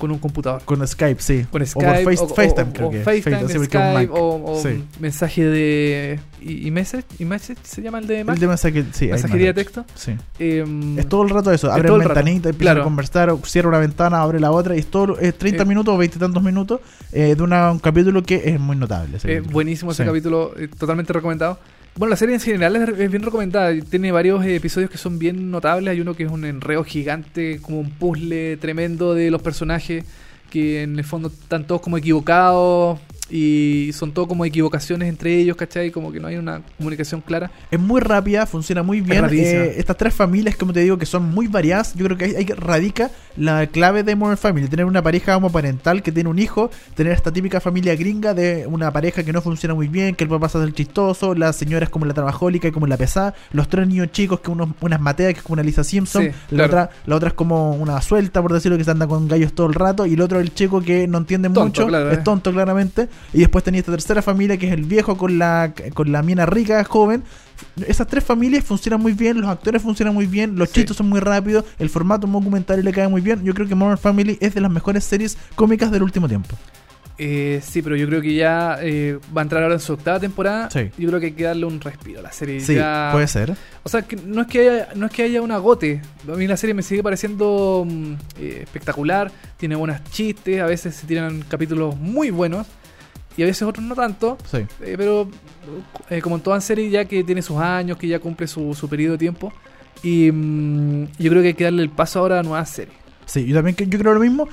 con un computador. Con Skype, sí. Con o Skype, por Face- o, FaceTime, o- creo o que. FaceTime, Face- sí, porque es un Skype, o, o Sí. mensaje de y, y message, y message se llama el de Mac, El de mensaje, sí, mensajería de texto. Sí. Eh, Es todo el rato eso. Es Abre el rato, ventanita, empieza claro. a conversar, o cierra una ventana, abre la otra. Y es todo es 30 Eh, minutos o 20 y tantos minutos eh, de una- un capítulo que es muy notable. ese Eh, buenísimo ese Sí. capítulo, eh, totalmente recomendado. Bueno, la serie en general es, bien recomendada. Tiene varios eh, episodios que son bien notables. Hay uno que es un enreo gigante, como un puzzle tremendo de los personajes que en el fondo están todos como equivocados. Y son todo como equivocaciones entre ellos, ¿cachai? Como que no hay una comunicación clara. Es muy rápida, funciona muy bien. Eh, estas tres familias, como te digo, que son muy variadas, yo creo que ahí, radica la clave de Modern Family. Tener una pareja homoparental que tiene un hijo, tener esta típica familia gringa de una pareja que no funciona muy bien, que el papá pasa del chistoso, la señora es como la trabajólica y como la pesada, los tres niños chicos que uno, una es Matea, que es como una Lisa Simpson, Sí, la, claro. otra, la otra es como una suelta, por decirlo, que se anda con gallos todo el rato, y el otro el chico que no entiende Tonto, mucho, claro, es eh. tonto claramente, y después tenía esta tercera familia que es el viejo con la, con la mina rica, joven, esas tres familias funcionan muy bien, los actores funcionan muy bien, los Sí. chistes son muy rápidos, el formato documentario le cae muy bien. Yo creo que Modern Family es de las mejores series cómicas del último tiempo. Eh, sí, pero yo creo que ya eh, va a entrar ahora en su octava temporada. Sí. Yo creo que hay que darle un respiro a la serie. Sí, Ya- puede ser. O sea, que no es que haya, no es que haya un agote. A mí la serie me sigue pareciendo mm, eh, espectacular. Tiene buenos chistes. A veces se tiran capítulos muy buenos. Y a veces otros no tanto. Sí. Eh, pero eh, como en toda serie ya que tiene sus años, que ya cumple su, su periodo de tiempo. Y mm, yo creo que hay que darle el paso ahora a nuevas series. Sí, yo también que- yo creo lo mismo.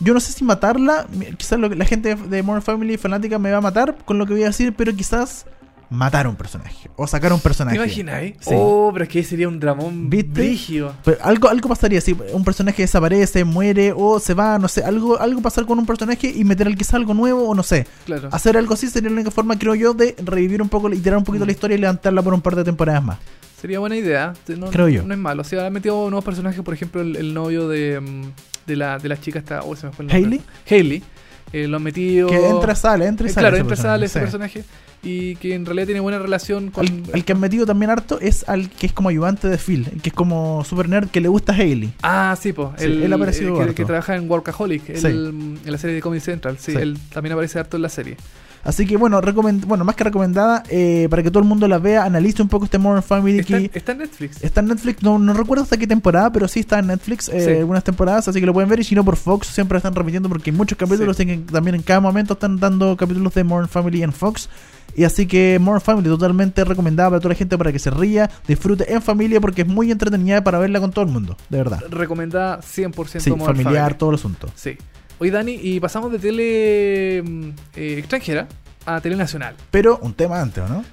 Yo no sé si matarla, quizás lo que- la gente de Modern Family fanática me va a matar con lo que voy a decir, pero quizás matar a un personaje o sacar a un ¿Te personaje. imaginas? Sí. Oh, pero es que sería un dramón brígido. Pero algo, algo pasaría si un personaje desaparece, muere o se va, no sé, algo, algo pasar con un personaje y meter al quizás algo nuevo o no sé. Claro. Hacer algo así sería la única forma, creo yo, de revivir un poco, iterar un poquito Mm. la historia y levantarla por un par de temporadas más. Sería buena idea. No, Creo yo. No es malo. O sea, han metido nuevos personajes, por ejemplo, el, el novio de, mm, de, la, de la chica está. Oh, se me fue el nombre. ¿Hailey? Hailey. Eh, lo han metido. Que entra, sale, entra y Eh, sale. claro, entra y sale ese sí. personaje. Y que en realidad tiene buena relación con. Al, al que han metido también harto es al que es como ayudante de Phil, el que es como super nerd que le gusta a Hailey. Ah, sí, pues. Sí, él ha aparecido que, trabaja en Workaholic, el- Sí. en la serie de Comedy Central. Sí. él también aparece harto en la serie. Así que bueno, recomend bueno, más que recomendada, eh, para que todo el mundo la vea, analice un poco este Modern Family Está, que está en Netflix. está en Netflix, no, no recuerdo hasta qué temporada, pero sí está en Netflix eh, Sí. algunas temporadas, así que lo pueden ver y si no por Fox siempre están repitiendo porque hay muchos capítulos Sí. en también en cada momento están dando capítulos de Modern Family en Fox. Y así que Modern Family totalmente recomendada para toda la gente para que se ría, disfrute en familia porque es muy entretenida para verla con todo el mundo, de verdad. Recomendada 100% Sí, Modern familiar, Family. todo el asunto. Sí. Oye, Dani, y pasamos de tele mm, eh, extranjera a tele nacional. Pero un tema antes, ¿o no?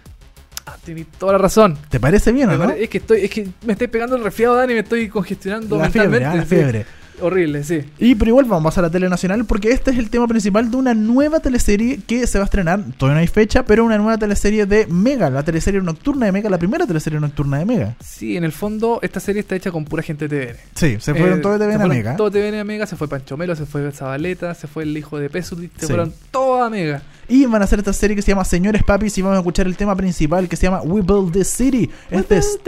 Ah, tienes toda la razón. ¿Te parece bien o no? Es que estoy, es que me estoy pegando el resfriado, Dani, me estoy congestionando La fiebre, mentalmente. ah, la fiebre. Horrible, sí. Y pero igual vamos a pasar a tele nacional porque este es el tema principal de una nueva teleserie que se va a estrenar, todavía no hay fecha, pero una nueva teleserie de Mega, la teleserie nocturna de Mega, la primera teleserie nocturna de Mega. Sí, en el fondo, esta serie está hecha con pura gente de TVN. Sí, se fueron Eh, todos de se TVN a Mega. Todo TVN a Mega, se fue Pancho Melo, se fue Zabaleta, se fue el hijo de Pesut, se Sí. fueron todos a Mega. Y van a hacer esta serie que se llama Señores Papis y vamos a escuchar el tema principal que se llama We Build This City. Este es...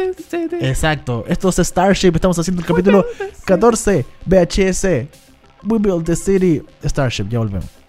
Exacto, esto es Starship, estamos haciendo el capítulo 14 VHS. We Build This City Starship, ya volvemos.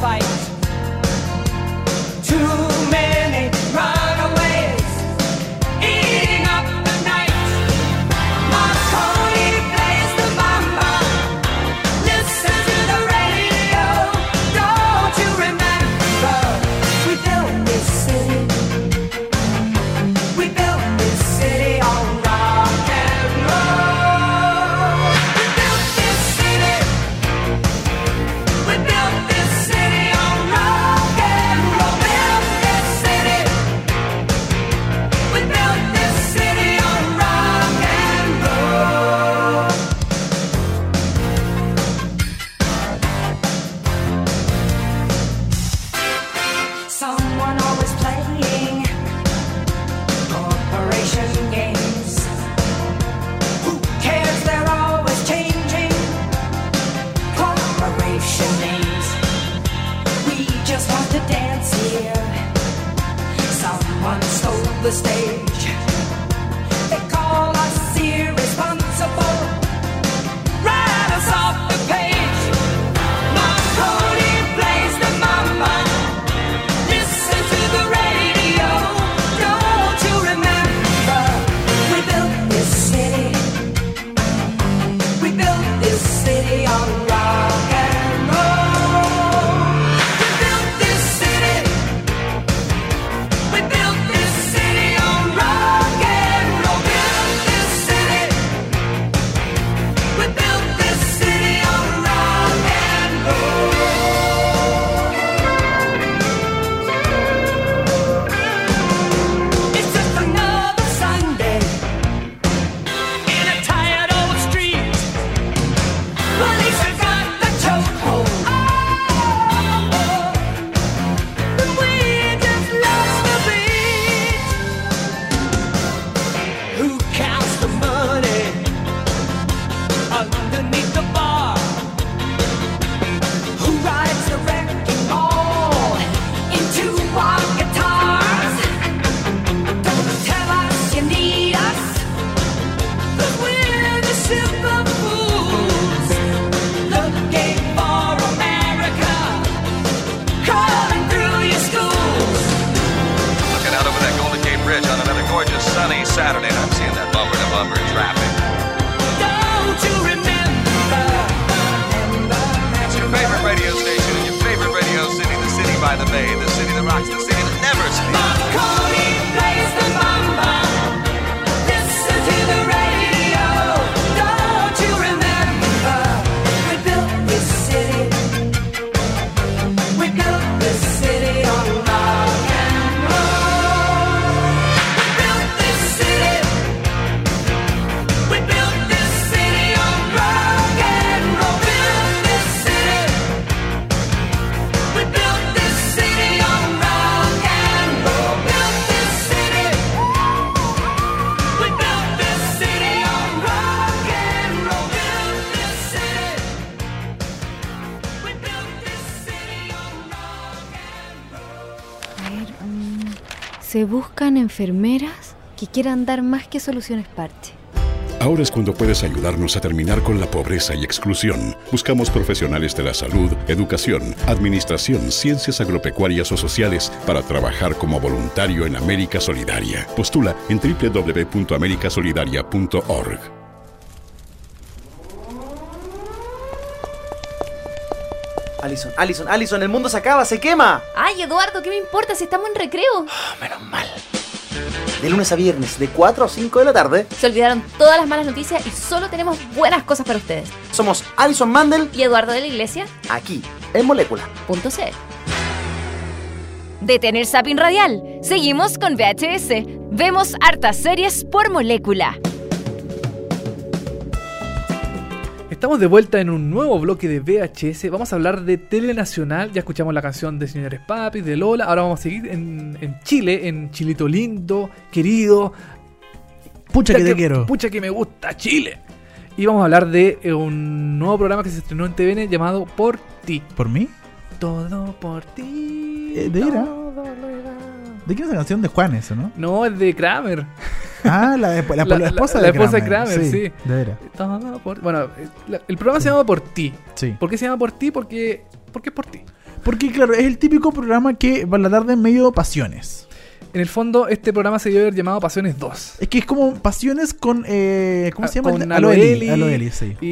fight. Two the stage. Buscan enfermeras que quieran dar más que soluciones parche. Ahora es cuando puedes ayudarnos a terminar con la pobreza y exclusión. Buscamos profesionales de la salud, educación, administración, ciencias agropecuarias o sociales para trabajar como voluntario en América Solidaria. Postula en www.americasolidaria.org. Alison, Alison, Alison, el mundo se acaba, se quema. Ay, Eduardo, ¿qué me importa si estamos en recreo? Menos mal. De lunes a viernes, de 4 a 5 de la tarde, Se olvidaron todas las malas noticias y solo tenemos buenas cosas para ustedes. somos Alison Mandel Y Eduardo de la Iglesia, aquí, en Molécula. punto C. Detener Zapping Radial. Seguimos con VHS. Vemos hartas series por molécula. Estamos de vuelta en un nuevo bloque de VHS. Vamos a hablar de Telenacional. Ya escuchamos la canción de Señores Papis, de Lola. Ahora vamos a seguir en, en Chile, en Chilito lindo, querido. Pucha que te quiero. Pucha que me gusta Chile. Y vamos a hablar de eh, un nuevo programa que se estrenó en TVN llamado Por Ti. ¿Por mí? Todo por ti. Eh, ¿de veras? todo lo. ¿De quién es la canción de Juan eso, no? No, es de Kramer. Ah, la, de- la, La- la esposa de la esposa de Kramer. Kramer, sí. De veras. Por- Bueno, el programa se llama Por Ti. Sí. ¿Por qué se llama Por Ti? Porque, porque es por ti. Porque, claro, es el típico programa que va a la tarde en medio pasiones. En el fondo, este programa se dio haber llamado Pasiones 2. Es que es como pasiones con. Eh, ¿Cómo se llama? Ah, Con Aloeli. Aloeli, sí. y,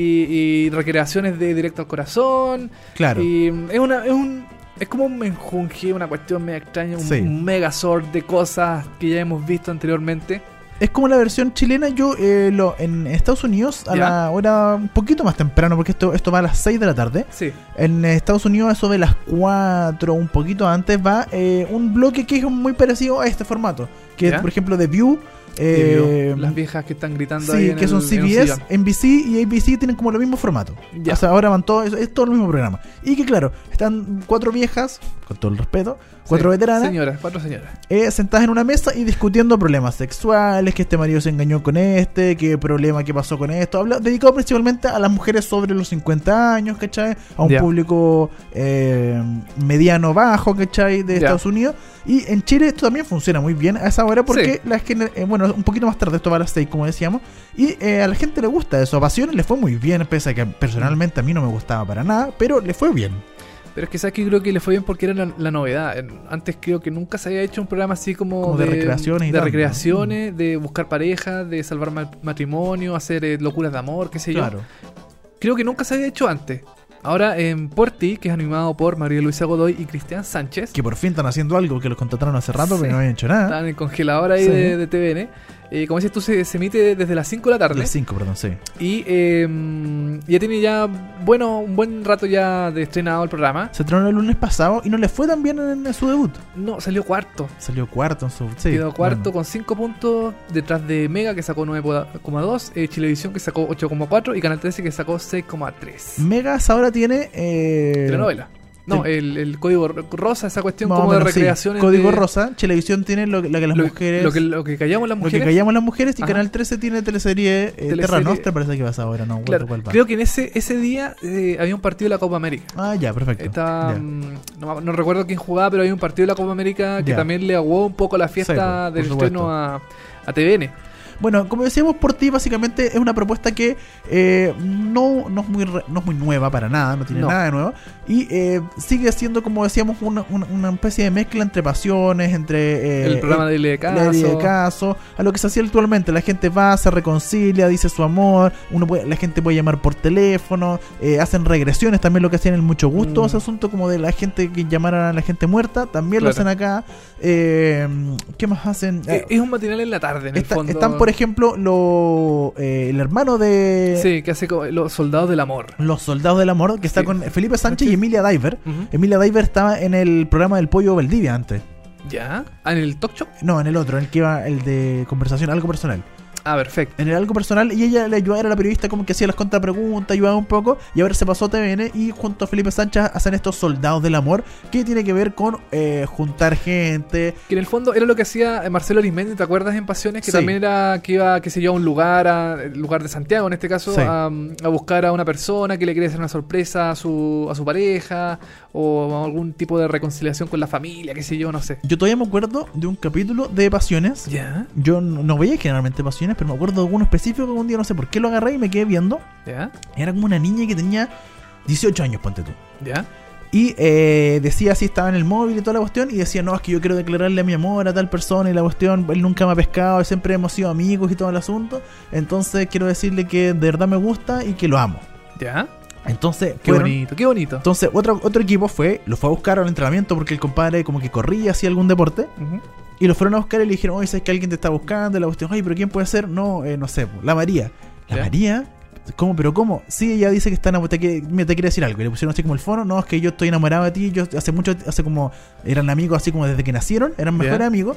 y recreaciones de Directo al Corazón. Claro. Y es una es un es como un menjunje, una cuestión media extraña, un, Sí. un megazord de cosas que ya hemos visto anteriormente. Es como la versión chilena. Yo, eh, lo, en Estados Unidos, a Ya. la hora un poquito más temprano, porque esto, esto va a las 6 de la tarde. Sí. En Estados Unidos, eso de las 4, un poquito antes, va eh, un bloque que es muy parecido a este formato. Que ¿Ya? es, por ejemplo, The View Eh, Las viejas que están gritando ahí Sí, en que el- son en un CBS, sillón. NBC y ABC tienen como el mismo formato. Ya. O sea, ahora van todos, es todo el mismo programa. Y que claro, están cuatro viejas, con todo el respeto, cuatro Sí, veteranas, Señoras, cuatro señoras. eh, sentadas en una mesa y discutiendo problemas sexuales, que este marido se engañó con este, qué problema, qué pasó con esto. Habla, dedicado principalmente a las mujeres sobre los 50 años, ¿cachai? A un público eh, mediano bajo, ¿cachai? De. Estados Unidos. Y en Chile esto también funciona muy bien a esa hora porque Sí. la gener- eh, bueno, un poquito más tarde, esto va a las 6, como decíamos. Y eh, a la gente le gusta eso. A Pasiones le fue muy bien, pese a que personalmente a mí no me gustaba para nada, pero le fue bien. Pero es que sabes que creo que le fue bien porque era la, la novedad. Antes creo que nunca se había hecho un programa así como, Como de recreaciones y de recreaciones, de buscar pareja, de salvar ma- matrimonio, hacer eh, locuras de amor, qué sé yo. Claro. Creo que nunca se había hecho antes. Ahora en Porti, que es animado por María Luisa Godoy y Cristian Sánchez, Que por fin están haciendo algo que los contrataron hace rato, Sí. pero no habían hecho nada. están en congelador ahí Sí. de, de TVN. Eh, como dices tú, se, se emite desde las 5 de la tarde. Las 5, perdón, sí. Y eh, ya tiene ya, bueno, un buen rato ya de estrenado el programa. Se estrenó el lunes pasado y no le fue tan bien en, en su debut. No, salió cuarto. Salió cuarto en su. Sí, Quedó cuarto bueno. con 5 puntos detrás de Mega que sacó 9,2, eh, Chilevisión que sacó 8,4 y Canal 13 que sacó 6,3. Megas ahora tiene. Eh, Telenovela. No, el, el código ro- rosa, esa cuestión más como de menos, sí. recreaciones. Código de- Rosa. Televisión tiene lo, que- la que las Lo, mujeres. lo que, lo que callamos las lo mujeres. que callamos las mujeres y Ajá. Canal 13 tiene teleserie eh, Teleserie- Terra Nostra, parece que vas ahora, no, Claro, ¿cuál va? creo que en ese, ese día eh, había un partido de la Copa América. Ah, ya, perfecto. Estaba, Ya. mm, no, no recuerdo quién jugaba, pero había un partido de la Copa América que Ya. también le aguó un poco la fiesta Sí, por- del por estreno a, a TVN. Bueno, como decíamos por ti, básicamente es una propuesta que eh, no, no, es muy re- no es muy nueva para nada, no tiene No. nada de nuevo. Y eh, sigue siendo, como decíamos, una, una- una especie de mezcla entre pasiones, entre... eh, el programa de Ile de ley de Caso. caso, a lo que se hacía actualmente. La gente va, se reconcilia, dice su amor, uno puede, la gente puede llamar por teléfono, eh, hacen regresiones, también lo que hacían en el mucho gusto, Mm. ese asunto como de la gente que llamaran a la gente muerta, también lo Claro. hacen acá. Eh, ¿Qué más hacen? Eh, es un matinal en la tarde, en el Está- fondo. Están, por ejemplo, lo, eh, el hermano de Sí, que hace como los soldados del amor. Los Soldados del Amor, que está Sí. con Felipe Sánchez y Emilia Diver. Emilia Diver estaba en el programa del Pollo Valdivia antes. ¿Ya? Ah, en el talk show. No, en el otro, en el que iba el de conversación, algo personal. Ah, perfecto. En el algo personal, y ella le ayudaba, era la periodista como que hacía las contrapreguntas, ayudaba un poco, y ahora se pasó a TVN y junto a Felipe Sánchez hacen estos Soldados del Amor, que tiene que ver con eh, juntar gente, Que en el fondo era lo que hacía eh, Marcelo Arismendi, ¿te acuerdas en Pasiones? Que Sí. también era que iba, qué sé yo, a un lugar, a, lugar de Santiago en este caso, Sí. a, a buscar a una persona que le quería hacer una sorpresa a su, a su pareja o algún tipo de reconciliación con la familia, qué sé yo, no sé. Yo todavía me acuerdo de un capítulo de Pasiones. ¿Ya? Yo no, no veía generalmente Pasiones, pero me acuerdo de uno específico que un día no sé por qué lo agarré y me quedé viendo. ¿Ya? Era como una niña que tenía 18 años, ponte tú. ¿Ya? Y eh, decía así, estaba en el móvil y toda la cuestión, y decía, no, es que yo quiero declararle a mi amor a tal persona y la cuestión, él nunca me ha pescado, siempre hemos sido amigos y todo el asunto. Entonces quiero decirle que de verdad me gusta y que lo amo. ¿Ya? Entonces, Qué fueron- bonito, qué bonito. Entonces, otro, otro equipo fue, lo fue a buscar al entrenamiento porque el compadre como que corría, hacía algún deporte. Ujú. Y lo fueron a buscar y le dijeron, oye, ¿sabes que alguien te está buscando? Y la cuestión, oye, pero ¿quién puede ser? No, eh, no sé, la María. ¿La Ya. María? ¿Cómo? ¿Pero cómo? Sí, ella dice que está enamorada, mira, te quiere decir algo. Y le pusieron así como el fono, no, es que yo estoy enamorado de ti, yo hace mucho, hace como, eran amigos así como desde que nacieron, eran mejores amigos.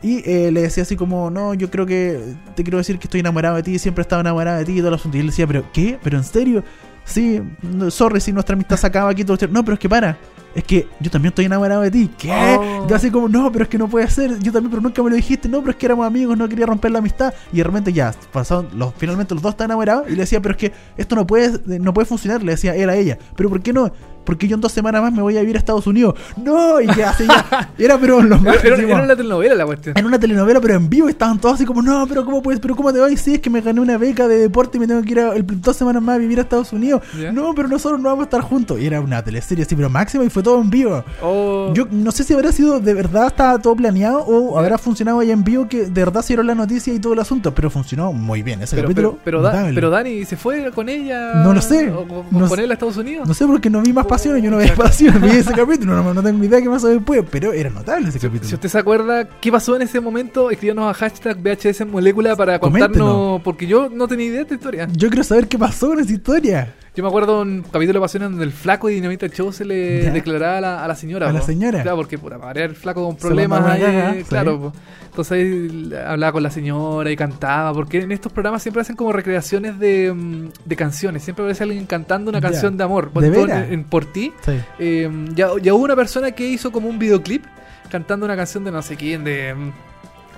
Y eh, le decía así como, no, yo creo que te quiero decir que estoy enamorado de ti, siempre he estado enamorado de ti y todo el asunto. Y él decía, pero ¿qué? ¿Pero en serio? Sí, sorry si nuestra amistad se acaba aquí. Todo esto". No, pero es que para. Es que yo también estoy enamorado de ti. ¿Qué? Oh. Yo así como, no, pero es que no puede ser. Yo también, pero nunca me lo dijiste. No, pero es que éramos amigos, no quería romper la amistad. Y de repente ya, pasaron, los, finalmente los dos están enamorados. Y le decía, pero es que esto no puede, no puede funcionar. Le decía él a ella. Pero ¿por qué no? Porque yo en dos semanas más me voy a vivir a Estados Unidos. No, y ya, así ya. Era, pero los Era, era- era una telenovela la cuestión. En una telenovela, pero en vivo estaban todos así como, no, pero ¿cómo puedes? ¿Pero cómo te vas? Sí, es que me gané una beca de deporte y me tengo que ir a, el- dos semanas más a vivir a Estados Unidos. No, pero nosotros no vamos a estar juntos. Y era una teleserie así, pero máxima y fue todo en vivo. Oh. Yo no sé si habrá sido de verdad, estaba todo planeado o habrá funcionado allá en vivo que de verdad se dieron la noticia y todo el asunto, pero funcionó muy bien. Ese pero, capítulo. pero, pero, Da- pero Dani se fue con ella. No lo sé. ¿O con, No con él a Estados Unidos? No sé por qué no vi más pasiones, yo no veía pasiones, vi ese capítulo, no, no tengo idea qué pasó después, pero era notable ese capítulo. Si usted se acuerda qué pasó en ese momento, escríbanos a hashtag VHS Molécula para Coméntenos. contarnos, porque yo no tenía idea de esta historia. Yo quiero saber qué pasó con esa historia. Yo me acuerdo un capítulo de Pasión donde el flaco y Dinamita Show se le Ya. declaraba a la, a la señora. ¿A la señora? Claro, porque puta, para el flaco con problemas ahí, sí. claro. Entonces ahí hablaba con la señora y cantaba, porque en estos programas siempre hacen como recreaciones de, mm, de canciones. Siempre aparece alguien cantando una Ya. canción de amor. ¿De Por ejemplo, veras? en, en Por ti, Sí. eh, ya, ya hubo una persona que hizo como un videoclip cantando una canción de no sé quién, de mm,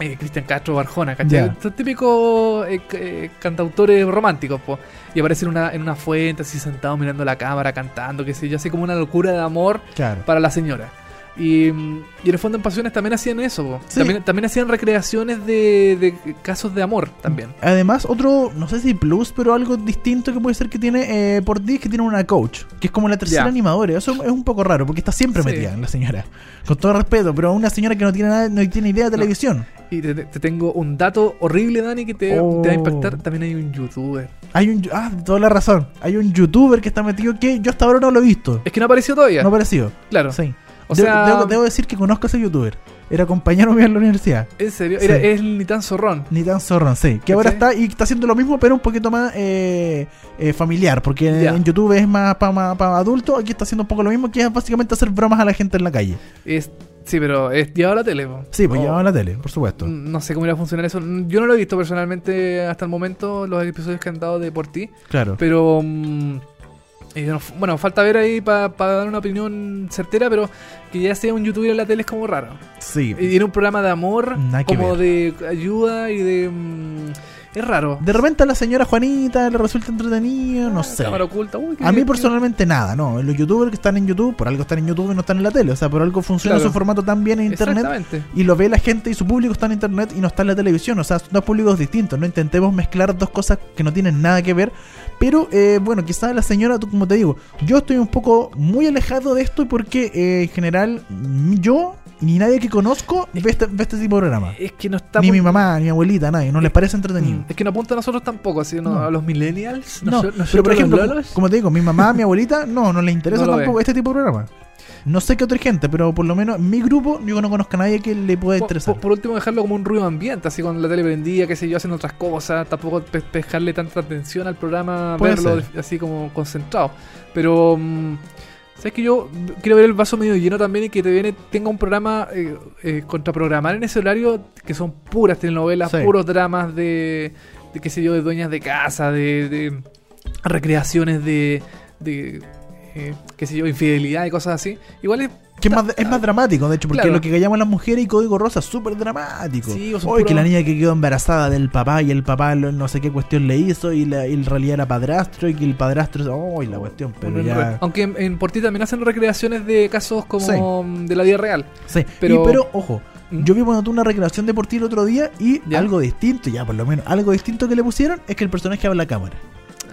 eh, Cristian Castro Barjona, ¿cachai? Son típicos eh, eh, cantautores románticos, po. Y aparece en una, en una fuente, así sentado mirando la cámara, cantando, qué sé yo, así como una locura de amor Claro. para la señora. Y, y en el fondo en Pasiones también hacían eso. Sí. También, también hacían recreaciones de, de casos de amor también. Además, otro, no sé si plus, pero algo distinto que puede ser que tiene eh, por ti es que tiene una coach, que es como la tercera animadora. Eso es un poco raro, porque está siempre Sí. metida la señora. Con todo respeto, pero una señora que no tiene nada, no tiene idea de televisión. Y te, te tengo un dato horrible, Dani, que te, Oh. te va a impactar. También hay un youtuber. Hay un, ah, toda la razón. Hay un youtuber que está metido que yo hasta ahora no lo he visto. Es que no apareció todavía. No ha aparecido. claro. Sí. O De- sea- debo, debo decir que conozco a ese youtuber. Era compañero mío en la universidad. En serio, Sí. Era, es el ni tan zorrón. Ni tan zorrón, sí. Que ahora está y está haciendo lo mismo, pero un poquito más eh, eh, familiar. Porque en- YouTube es más para adultos. Aquí está haciendo un poco lo mismo, que es básicamente hacer bromas a la gente en la calle. Es, sí, pero es llevado a la tele. po. Sí, pues Oh, llevaba a la tele, por supuesto. No sé cómo irá a funcionar eso. Yo no lo he visto personalmente hasta el momento, los episodios que han dado de por ti. Claro. Pero. mm, eh, no- bueno, falta ver ahí para dar una opinión certera, pero que ya sea un youtuber en la tele es como raro. Sí. Y tiene un programa de amor, como ver. de ayuda y de. mm, es raro. De repente a la señora Juanita le resulta entretenido, no sé. Ah, Cámara oculta. Uy, qué A mí personalmente nada, no. Los youtubers que están en YouTube, por algo están en YouTube y no están en la tele. O sea, por algo funciona Claro. su formato tan bien en internet. Exactamente. Y lo ve la gente y su público está en internet y no está en la televisión. O sea, son dos públicos distintos. No intentemos mezclar dos cosas que no tienen nada que ver. Pero eh, bueno, quizás la señora, tú, como te digo, yo estoy un poco muy alejado de esto porque eh, en general yo ni nadie que conozco ve este, ve este tipo de programa. Es que no está Ni mi mamá, ni mi abuelita, nadie. No les parece entretenido. Mm, Es que no apunta a nosotros tampoco, así, ¿no? No. a los millennials. No, nosotros- pero por ejemplo, como te digo, mi mamá, mi abuelita, no, no les interesa No tampoco ve. este tipo de programa. No sé qué otra gente, pero por lo menos en mi grupo yo no conozco a nadie que le pueda interesar. por- por último, dejarlo como un ruido ambiente, así con la tele prendida, qué sé yo, haciendo otras cosas. Tampoco pescarle tanta atención al programa, Puede verlo ser. así como concentrado. Pero, mm, ¿sabes que Yo quiero ver el vaso medio lleno también y que te viene, tenga un programa eh, eh, contraprogramar en ese horario que son puras telenovelas, Sí. puros dramas de, de, qué sé yo, de dueñas de casa, de, de recreaciones de. de eh, qué sé yo, infidelidad y cosas así. Igual es Que es más, es más dramático, de hecho, porque Claro. lo que callamos las mujeres y Código Rosa es súper dramático. Sí, o son Hoy que la niña que quedó embarazada del papá y el papá lo- no sé qué cuestión le hizo y, la, y en realidad era padrastro y que el padrastro... ¡Oh, la cuestión! Pero ya... Aunque en, en por ti también hacen recreaciones de casos como de la vida real. Sí, Pero- pero, pero ojo, ¿Mm? yo vi cuando tuve una recreación de por ti el otro día y ¿Ya? algo distinto, ya por lo menos, algo distinto que le pusieron es que el personaje habla a la cámara.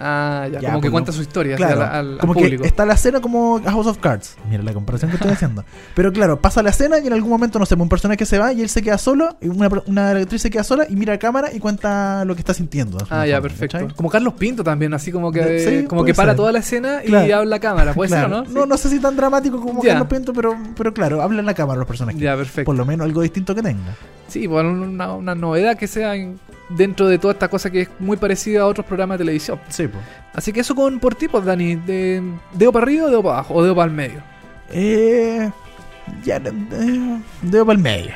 Ah, ya, Ya, como que pues, cuenta su historia Claro, al, como público. que está la escena como House of Cards. Mira la comparación que estoy haciendo. Pero claro, pasa la escena y en algún momento, no sé, un personaje se va y él se queda solo, y una, una actriz se queda sola y mira a cámara y cuenta lo que está sintiendo. en Ah, ya, perfecto. ¿cachai? Como Carlos Pinto también, así como que, sí, como que para ser. toda la escena y habla a cámara. Puede Claro. ser, ¿o ¿no? No, no sé si tan dramático como Ya. Carlos Pinto, pero, pero claro, habla en la cámara los personajes. Ya, perfecto. Por lo menos algo distinto que tenga. Sí, bueno, una, una novedad que sea en- dentro de toda esta cosa que es muy parecida a otros programas de televisión. Sí, pues. Así que eso con por ti, pues, Dani. De, ¿Dedo para arriba o dedo para abajo? ¿O dedo para el medio? Eh, ya, eh, dedo para el medio.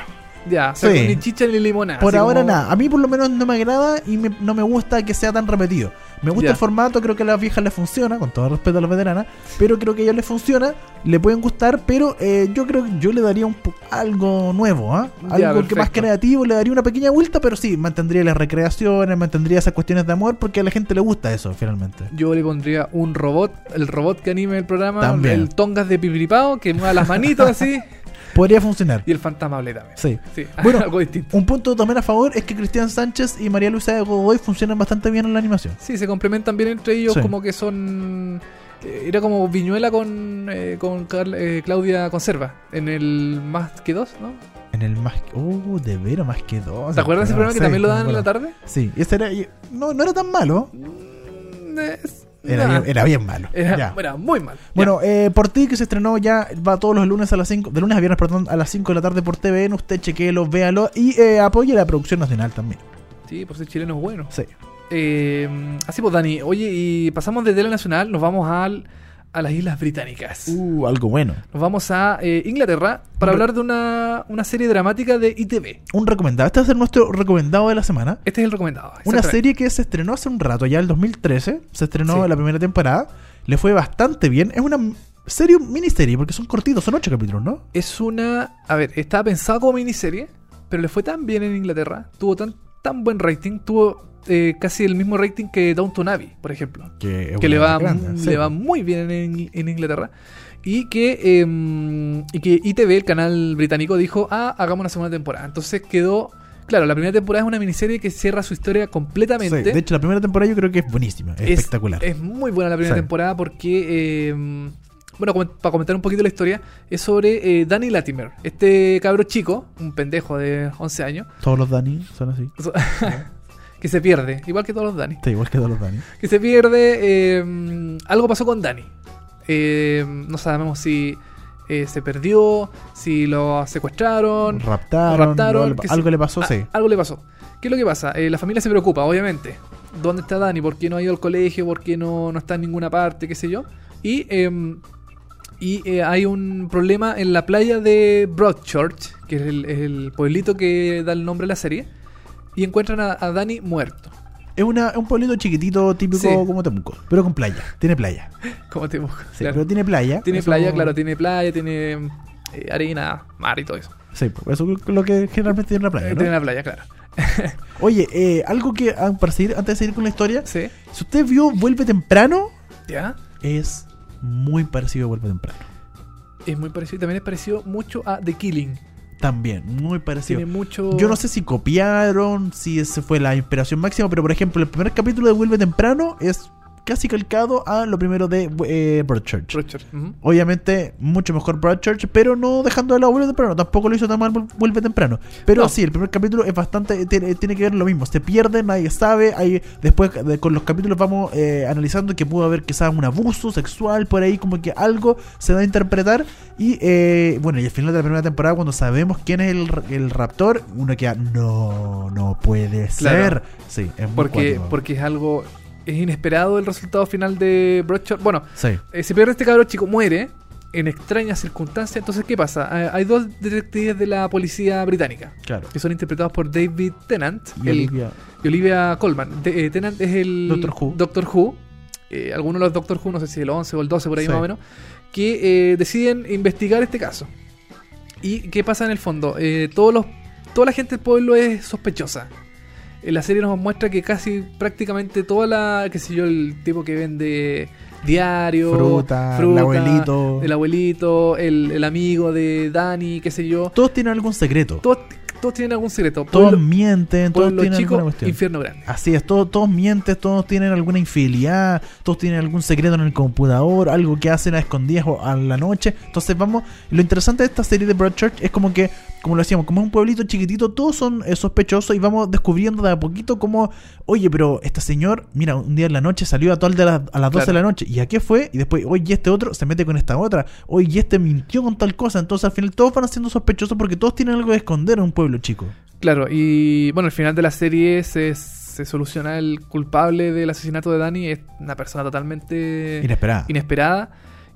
Ya, o sea, Sí. ni chicha ni limonada. Por ahora como- nada. A mí por lo menos no me agrada y me- no me gusta que sea tan repetido. Me gusta el formato, creo que a las viejas les funciona, con todo respeto a las veteranas, pero creo que a ellas les funciona, le pueden gustar, pero eh, yo creo que yo le daría un algo nuevo, ¿ah? Algo que más creativo, le daría una pequeña vuelta, pero sí, mantendría las recreaciones, mantendría esas cuestiones de amor, porque a la gente le gusta eso, finalmente. Yo le pondría un robot, el robot que anime el programa, También. el tongas de pipiripao, que mueva las manitos así, Podría funcionar. y el fantasmable también. Sí. Sí, Bueno, algo distinto. Un punto también a favor es que Cristian Sánchez y María Luisa de Godoy funcionan bastante bien en la animación. Sí, se complementan bien entre ellos, Sí. como que son. eh, Era como Viñuela con, eh, con Carl- eh, Claudia Conserva, en el Más que Dos, ¿no? En el más que. Uh, de veras, más que dos. ¿Te acuerdas de ese programa que Sí, también lo daban en la tarde? Sí, ese era. No, no era tan malo. Mm, es- Era, nah. bien, era bien malo. Era, muy mal. Bueno, eh, por ti que se estrenó ya, va todos los lunes a las 5, de lunes a viernes, perdón, a las 5 de la tarde por TVN, usted chequéelo, véalo y eh, apoye la producción nacional también. Sí, por ser chileno es bueno. Sí. Eh, así pues, Dani. Oye, y pasamos de Tele Nacional, nos vamos al, a las Islas Británicas. Uh, algo bueno. Nos vamos a eh, Inglaterra para hablar de una, una serie dramática de ITV. Un recomendado. Este va a ser nuestro recomendado de la semana. Este es el recomendado. Una serie que se estrenó hace un rato, ya el 2013. Se estrenó Sí. la primera temporada. Le fue bastante bien. Es una serie, miniserie, porque son cortitos, son ocho capítulos, ¿no? Es una. A ver, estaba pensado como miniserie, pero le fue tan bien en Inglaterra. Tuvo tan, tan buen rating. Tuvo eh, casi el mismo rating que Downton Abbey, por ejemplo. Que, que le va, grande, mu- sí. le va muy bien en, en Inglaterra. Y que, eh, y que ITV, el canal británico, dijo, ah, hagamos una segunda temporada. Entonces quedó, claro, la primera temporada es una miniserie que cierra su historia Sí, completamente. de hecho, la primera temporada yo creo que es buenísima, es Es- espectacular. Es muy buena la primera Sí. temporada porque, eh, bueno, para comentar un poquito la historia, es sobre eh, Danny Latimer, este cabro chico, un pendejo de 11 años, Todos los Dani son así. que se pierde, igual que todos los Danny. Está igual que todos los Dani. que se pierde. eh, algo pasó con Dani. Eh, no sabemos si eh, se perdió, si lo secuestraron, Raptaron, raptaron, algo, le pasó, Ah, sí. Algo le pasó. ¿Qué es lo que pasa? La familia se preocupa, obviamente. ¿Dónde está Dani? ¿Por qué no ha ido al colegio? ¿Por qué no, no está en ninguna parte? ¿Qué sé yo? Y, eh, y eh, hay un problema en la playa de Broadchurch, que es el, pueblito que da el nombre a la serie. Y encuentran a, a Dani muerto. Es una, un pueblito chiquitito, típico Sí. como Temuco, pero con playa. Tiene playa. ¿Cómo te busco? Sí, pero tiene playa. Tiene Eso- playa, claro, tiene playa, tiene eh, arena, mar y todo eso. Sí, pues, eso es lo que generalmente tiene la playa. ¿no? Tiene la playa, claro. Oye, eh, algo que ah, para seguir, antes de seguir con la historia, Sí. si usted vio Vuelve Temprano, ¿Ya? es muy parecido a Vuelve Temprano. Es muy parecido. También es parecido mucho a The Killing. También, muy parecido. Tiene mucho. Yo no sé si copiaron, si ese fue la inspiración máxima, pero por ejemplo, el primer capítulo de Vuelve Temprano es casi calcado a lo primero de eh, Broadchurch. Obviamente, mucho mejor Broadchurch, pero no dejando de lado Vuelve Temprano. Tampoco lo hizo tan mal Vuel- Vuelve Temprano. Pero No. sí, el primer capítulo es bastante. Tiene, tiene que ver lo mismo. Se pierde, nadie sabe. Hay, después, de- con los capítulos, vamos eh, analizando que pudo haber quizás un abuso sexual por ahí, como que algo se da a interpretar. Y eh, bueno, y al final de la primera temporada, cuando sabemos quién es el, el raptor, uno queda. No, no puede Claro. ser. Sí, es muy Porque, porque es algo. Es inesperado el resultado final de Broadchurch. Bueno, Sí. eh, se pierde este cabro chico, muere en extrañas circunstancias. Entonces, ¿qué pasa? Eh, hay dos detectives de la policía británica Claro. que son interpretados por David Tennant Y el- Olivia- y Olivia Colman. De- eh, Tennant es el Doctor Who. Doctor Who. Eh, algunos de los Doctor Who, no sé si el 11 o el 12 por ahí Sí. más o menos, que eh, deciden investigar este caso. ¿Y qué pasa en el fondo? Todos los, toda la gente del pueblo es sospechosa. En la serie nos muestra que casi prácticamente toda la, qué sé yo, el tipo que vende diario, Fruta, el abuelito. el abuelito, el, el amigo de Dani, qué sé yo. Todos tienen algún secreto. Todos, todos tienen algún secreto. Todos Pueblo- mienten, todos tienen chico, alguna cuestión. infierno grande. Así es, todos, todos mienten, todos tienen alguna infidelidad, todos tienen algún secreto en el computador, algo que hacen a escondidas o a la noche. Entonces vamos, lo interesante de esta serie de Broadchurch es como que, como lo decíamos, como es un pueblito chiquitito, todos son eh, sospechosos y vamos descubriendo de a poquito como, oye, pero este señor, mira, un día en la noche salió a, tal de la- a las 12 de la noche, ¿y a qué fue? Y después, oye, este otro se mete con esta otra, oye, este mintió con tal cosa. Entonces al final todos van siendo sospechosos porque todos tienen algo de esconder en un pueblo chico. Claro, y bueno, al final de la serie se, se soluciona el culpable del asesinato de Dani, es una persona totalmente Inesperada. inesperada.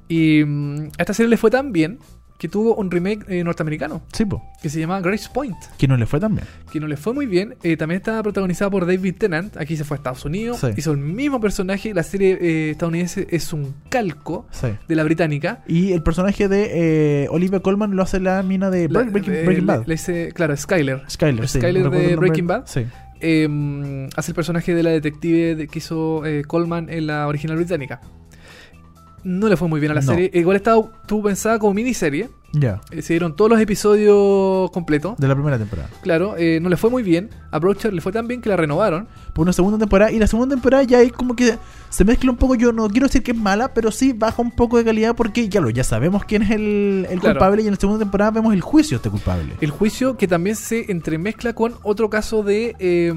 Y mm, a esta serie le fue tan bien que tuvo un remake eh, norteamericano Sí, po, que se llama Grace Point, que no le fue tan bien. que no le fue muy bien. Eh, también estaba protagonizada por David Tennant, aquí se fue a Estados Unidos, Sí. hizo el mismo personaje. La serie eh, estadounidense es un calco Sí. de la británica. Y el personaje de Olivia Colman lo hace la mina de La- Breaking, Bad. le dice- claro, Skyler. Skyler, sí. Skyler de. Breaking Bad. Sí. eh, hace el personaje de la detective de- que hizo Coleman en la original británica. No le fue muy bien a la No. serie. Igual estaba, estuvo pensada como miniserie. Ya. Eh, se dieron todos los episodios completos. De la primera temporada. Claro, eh, no le fue muy bien. A Broadchurch le fue tan bien que la renovaron. Por una segunda temporada. Y la segunda temporada ya es como que se mezcla un poco. Yo no quiero decir que es mala, pero sí baja un poco de calidad porque ya lo ya sabemos quién es el, el Claro. culpable. Y en la segunda temporada vemos el juicio de este culpable. El juicio que también se entremezcla con otro caso de... eh,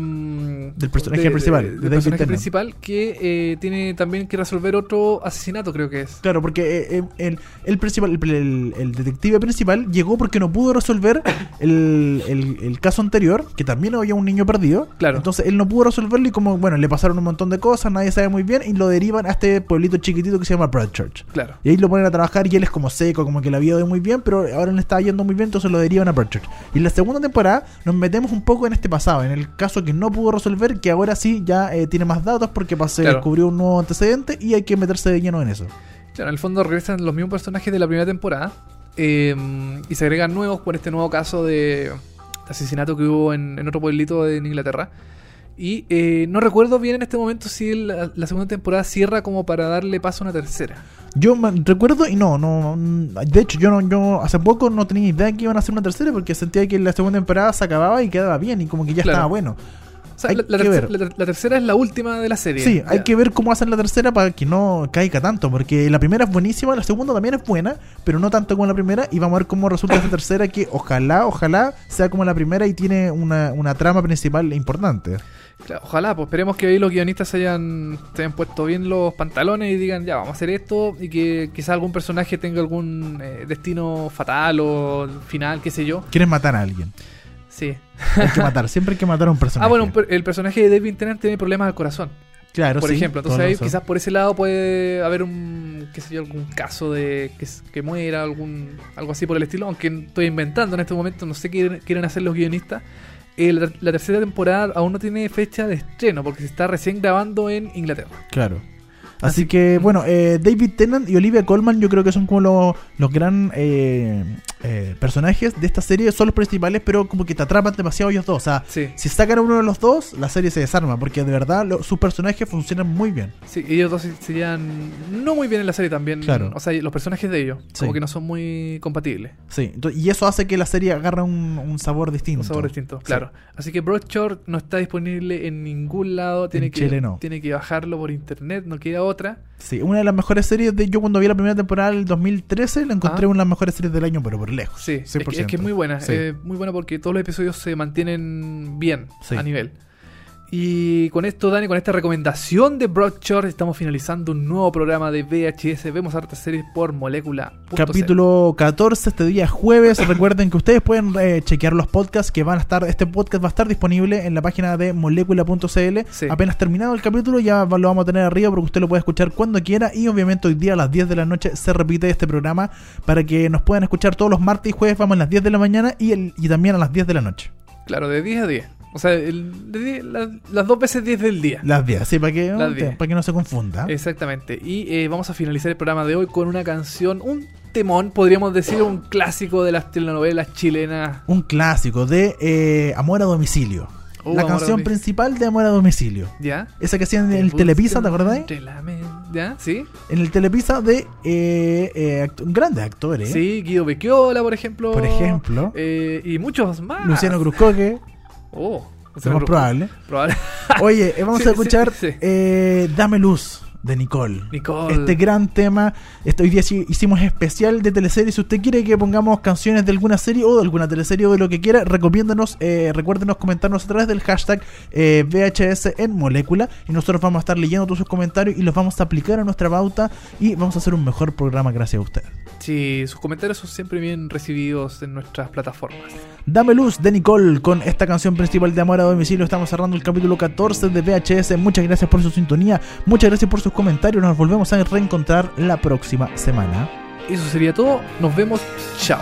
Del personaje principal, de del personaje principal que eh, tiene también que resolver otro asesinato, creo que es. Claro, porque eh, eh, el, el principal, el detective detective principal llegó porque no pudo resolver el, el- el caso anterior, que también había un niño perdido. Claro. Entonces él no pudo resolverlo y como, bueno, le pasaron un montón de cosas, nadie sabe muy bien, y lo derivan a este pueblito chiquitito que se llama Broadchurch. Claro. Y ahí lo ponen a trabajar y él es como seco, como que la vida de muy bien, pero ahora le está yendo muy bien, entonces lo derivan a Broadchurch. Y en la segunda temporada nos metemos un poco en este pasado, en el caso que no pudo resolver, que ahora sí ya eh, tiene más datos porque se Claro. descubrió un nuevo antecedente y hay que meterse de lleno en eso. Claro, en el fondo regresan los mismos personajes de la primera temporada eh, y se agregan nuevos por este nuevo caso de, asesinato que hubo en, en otro pueblito en Inglaterra. Y eh, no recuerdo bien en este momento si el- la, segunda temporada cierra como para darle paso a una tercera. Yo recuerdo y no, no, de hecho yo no, yo hace poco no tenía idea que iban a hacer una tercera porque sentía que la segunda temporada se acababa y quedaba bien y como que ya Claro. estaba bueno. O sea, Hay la, la tercera es la última de la serie. Sí, hay que ver cómo hacen la tercera para que no caiga tanto, porque la primera es buenísima, la segunda también es buena, pero no tanto como la primera, y vamos a ver cómo resulta esta tercera, que ojalá, ojalá sea como la primera y tiene una, una trama principal importante. Claro, ojalá, pues esperemos que ahí los guionistas se hayan, se hayan puesto bien los pantalones y digan, ya, vamos a hacer esto y que quizá algún personaje tenga algún eh, destino fatal o final, qué sé yo. Quieren matar a alguien. Sí. Hay que matar, siempre hay que matar a un personaje. Ah, bueno, el personaje de David Tennant tiene problemas al corazón, claro, por sí, ejemplo. Entonces ahí quizás por ese lado puede haber un, qué sé yo, algún caso de que, muera, algún algo así por el estilo, aunque estoy inventando en este momento, no sé qué quieren, quieren hacer los guionistas. Eh, la, la tercera temporada aún no tiene fecha de estreno porque se está recién grabando en Inglaterra. Claro. Así, Así- que, bueno, eh, David Tennant y Olivia Colman yo creo que son como los, los gran eh, eh, personajes de esta serie. Son los principales, pero como que te atrapan demasiado ellos dos. O sea, Sí. si sacan a uno de los dos, la serie se desarma, porque de verdad lo- sus personajes funcionan muy bien. Sí, ellos dos se- serían no muy bien en la serie también. Claro. O sea, los personajes de ellos, Sí. como que no son muy compatibles. Sí, y eso hace que la serie agarre un, un sabor distinto. Un sabor distinto, Sí. claro. Así que Broadchurch no está disponible en ningún lado. Tiene, En que, Chile no. tiene que bajarlo por internet, no queda otra. Sí, una de las mejores series de yo cuando vi la primera temporada del 2013 la encontré Ah. una de las mejores series del año, pero por lejos. Sí, es que, es que es 100%. muy buena. Sí. eh, muy buena porque todos los episodios se mantienen bien Sí. a nivel. Y con esto, Dani, con esta recomendación de Broadchurch, estamos finalizando un nuevo programa de VHS. Vemos hartas series por molécula. Capítulo 14, este día es jueves. Recuerden que ustedes pueden eh, chequear los podcasts que van a estar. Este podcast va a estar disponible en la página de molecula.cl. Sí. Apenas terminado el capítulo, ya lo vamos a tener arriba porque usted lo puede escuchar cuando quiera. Y obviamente hoy día a las 10 de la noche se repite este programa para que nos puedan escuchar todos los martes y jueves. Vamos a las 10 de la mañana y, el, y también a las 10 de la noche. Claro, de 10 a 10. O sea, el- de 10 la- las dos veces 10 del día. Las 10, sí, para que, Las 10. para que no se confunda. Exactamente. Y eh, vamos a finalizar el programa de hoy con una canción, un temón, podríamos decir, un clásico de las telenovelas chilenas. Un clásico de eh, Amor a Domicilio. Uh, la canción principal de Amor a Domicilio. ¿Ya? Esa que hacían en el Telepisa, ¿te men- ¿Ya? ¿Sí? En el Telepisa de eh, eh, act- grandes actores. Sí, Guido Becchiola, por ejemplo. Por ejemplo. Eh, y muchos más. Luciano Cruzcoque, Oh, más probable. Probable. Oye, vamos Sí, a escuchar sí, sí. eh, Dame Luz de Nicole. Nicole. Este gran tema. Este, hoy día hicimos especial de teleserie. Si usted quiere que pongamos canciones de alguna serie o de alguna teleserie o de lo que quiera, recomiéndanos, eh, recuérdenos comentarnos a través del hashtag eh, VHS en molécula. Y nosotros vamos a estar leyendo todos sus comentarios y los vamos a aplicar a nuestra pauta. Y vamos a hacer un mejor programa gracias a usted. Sí, sus comentarios son siempre bien recibidos en nuestras plataformas. Dame luz de Nicole con esta canción principal de Amor a Domicilio. Estamos cerrando el capítulo 14 de VHS. Muchas gracias por su sintonía, muchas gracias por sus comentarios. Nos volvemos a reencontrar la próxima semana. Eso sería todo. Nos vemos. Chao.